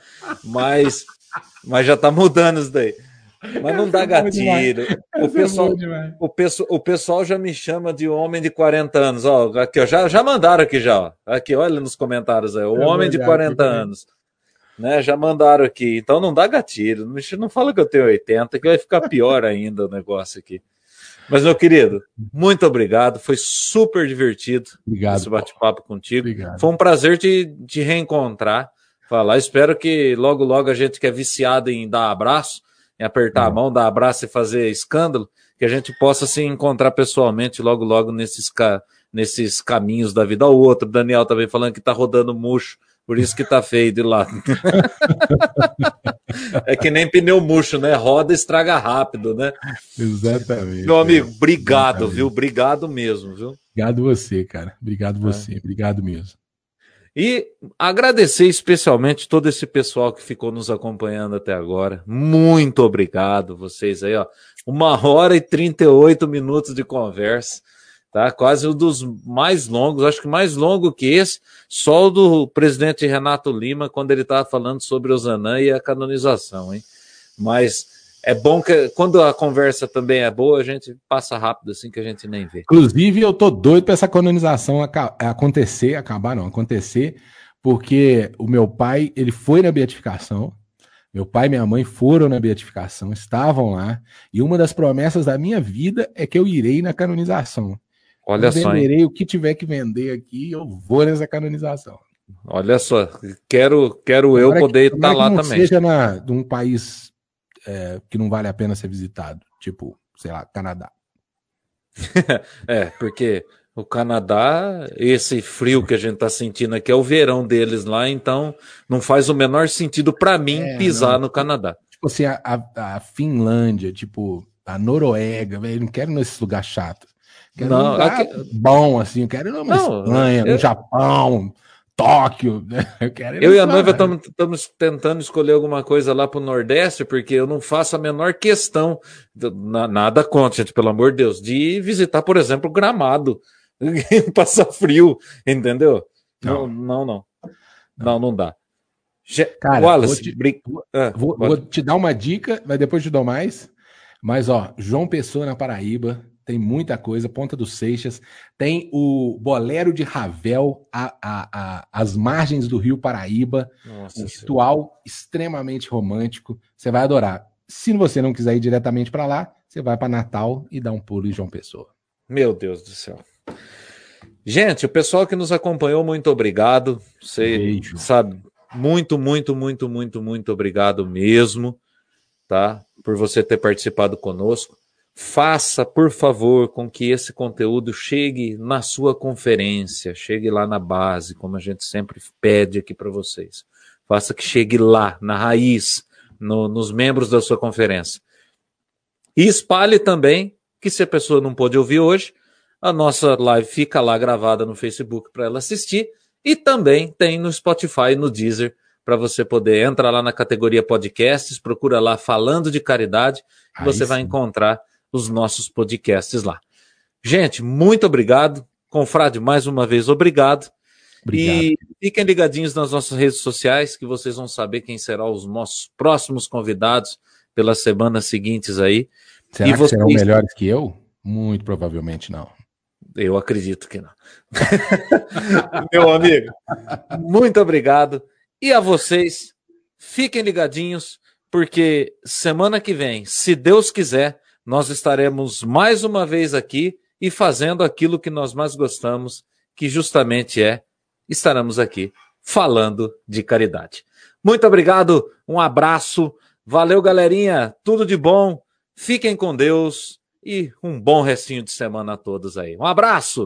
Mas, mas já tá mudando isso daí. Mas não dá gatilho. O pessoal, o, pessoal, o pessoal já me chama de homem de 40 anos. Ó, aqui, ó, já, já mandaram aqui já. Ó. Aqui, olha nos comentários aí. O homem de 40 anos né? Já mandaram aqui. Então não dá gatilho. Não fala que eu tenho 80, que vai ficar pior ainda o negócio aqui. Mas, meu querido, muito obrigado. Foi super divertido obrigado, esse bate-papo contigo. Obrigado. Foi um prazer te, te reencontrar. Falar. Espero que logo, logo a gente que é viciado em dar abraço, em apertar é. a mão, dar abraço e fazer escândalo, que a gente possa se encontrar pessoalmente logo, logo nesses, nesses caminhos da vida. O outro, Daniel também falando que tá rodando murcho por isso que tá feio de lado. é que nem pneu murcho, né? Roda estraga rápido, né? Exatamente. Meu amigo, obrigado, Exatamente. viu? Obrigado mesmo, viu? Obrigado você, cara. Obrigado você. É. Obrigado mesmo. E agradecer especialmente todo esse pessoal que ficou nos acompanhando até agora. Muito obrigado, vocês aí, ó. Uma hora e 38 minutos de conversa. tá? Quase um dos mais longos, acho que mais longo que esse, só o do presidente Renato Lima, quando ele estava falando sobre o Zanã e a canonização, hein? Mas é bom que quando a conversa também é boa, a gente passa rápido assim que a gente nem vê. Inclusive, eu tô doido para essa canonização acontecer, acabar não, acontecer, porque o meu pai, ele foi na beatificação, meu pai e minha mãe foram na beatificação, estavam lá, e uma das promessas da minha vida é que eu irei na canonização. Olha eu só. Venderei o que tiver que vender aqui, eu vou nessa canonização. Olha só, quero, quero eu poder estar lá não também. Seja na, num país é, que não vale a pena ser visitado, tipo, sei lá, Canadá. é, porque o Canadá, esse frio que a gente está sentindo aqui é o verão deles lá, então não faz o menor sentido para mim é, pisar não. no Canadá. Tipo assim, a, a, a Finlândia, tipo, a Noruega, velho, não quero nesse lugar chato. Quero não, um lugar aqui... bom, assim, eu quero ir numa não, Espanha, eu... no Japão, Tóquio. Né? Eu, quero eu e a noiva estamos tentando escolher alguma coisa lá para o Nordeste, porque eu não faço a menor questão, nada contra, gente, pelo amor de Deus, de visitar, por exemplo, Gramado. passar frio, entendeu? Não, não, não. Não, não dá. Cara, Wallace, vou, te, brin... ah, vou, vou, te dar uma dica, mas depois te dou mais. Mas, ó, João Pessoa na Paraíba, tem muita coisa. Ponta dos Seixas, tem o Bolero de Ravel, a, a, a, as margens do Rio Paraíba. Nossa um ritual extremamente romântico. Você vai adorar. Se você não quiser ir diretamente para lá, você vai para Natal e dá um pulo em João Pessoa. Meu Deus do céu. Gente, o pessoal que nos acompanhou, muito obrigado. Você Beijo. sabe, muito, muito, muito, muito, muito obrigado mesmo, tá? Por você ter participado conosco. Faça, por favor, com que esse conteúdo chegue na sua conferência, chegue lá na base, como a gente sempre pede aqui para vocês. Faça que chegue lá, na raiz, no, nos membros da sua conferência. E espalhe também que se a pessoa não pôde ouvir hoje, a nossa live fica lá gravada no Facebook para ela assistir e também tem no Spotify no Deezer para você poder entrar lá na categoria podcasts, procura lá falando de caridade e você sim. vai encontrar os nossos podcasts lá. Gente, muito obrigado. Confrade, mais uma vez, obrigado. obrigado. E fiquem ligadinhos nas nossas redes sociais que vocês vão saber quem serão os nossos próximos convidados pelas semanas seguintes aí. Será e que vocês... serão melhores que eu? Muito provavelmente não. Eu acredito que não. Meu amigo, muito obrigado. E a vocês, fiquem ligadinhos, porque semana que vem, se Deus quiser, nós estaremos mais uma vez aqui e fazendo aquilo que nós mais gostamos, que justamente é estaremos aqui falando de caridade. Muito obrigado, um abraço, valeu galerinha, tudo de bom, fiquem com Deus e um bom restinho de semana a todos aí. Um abraço!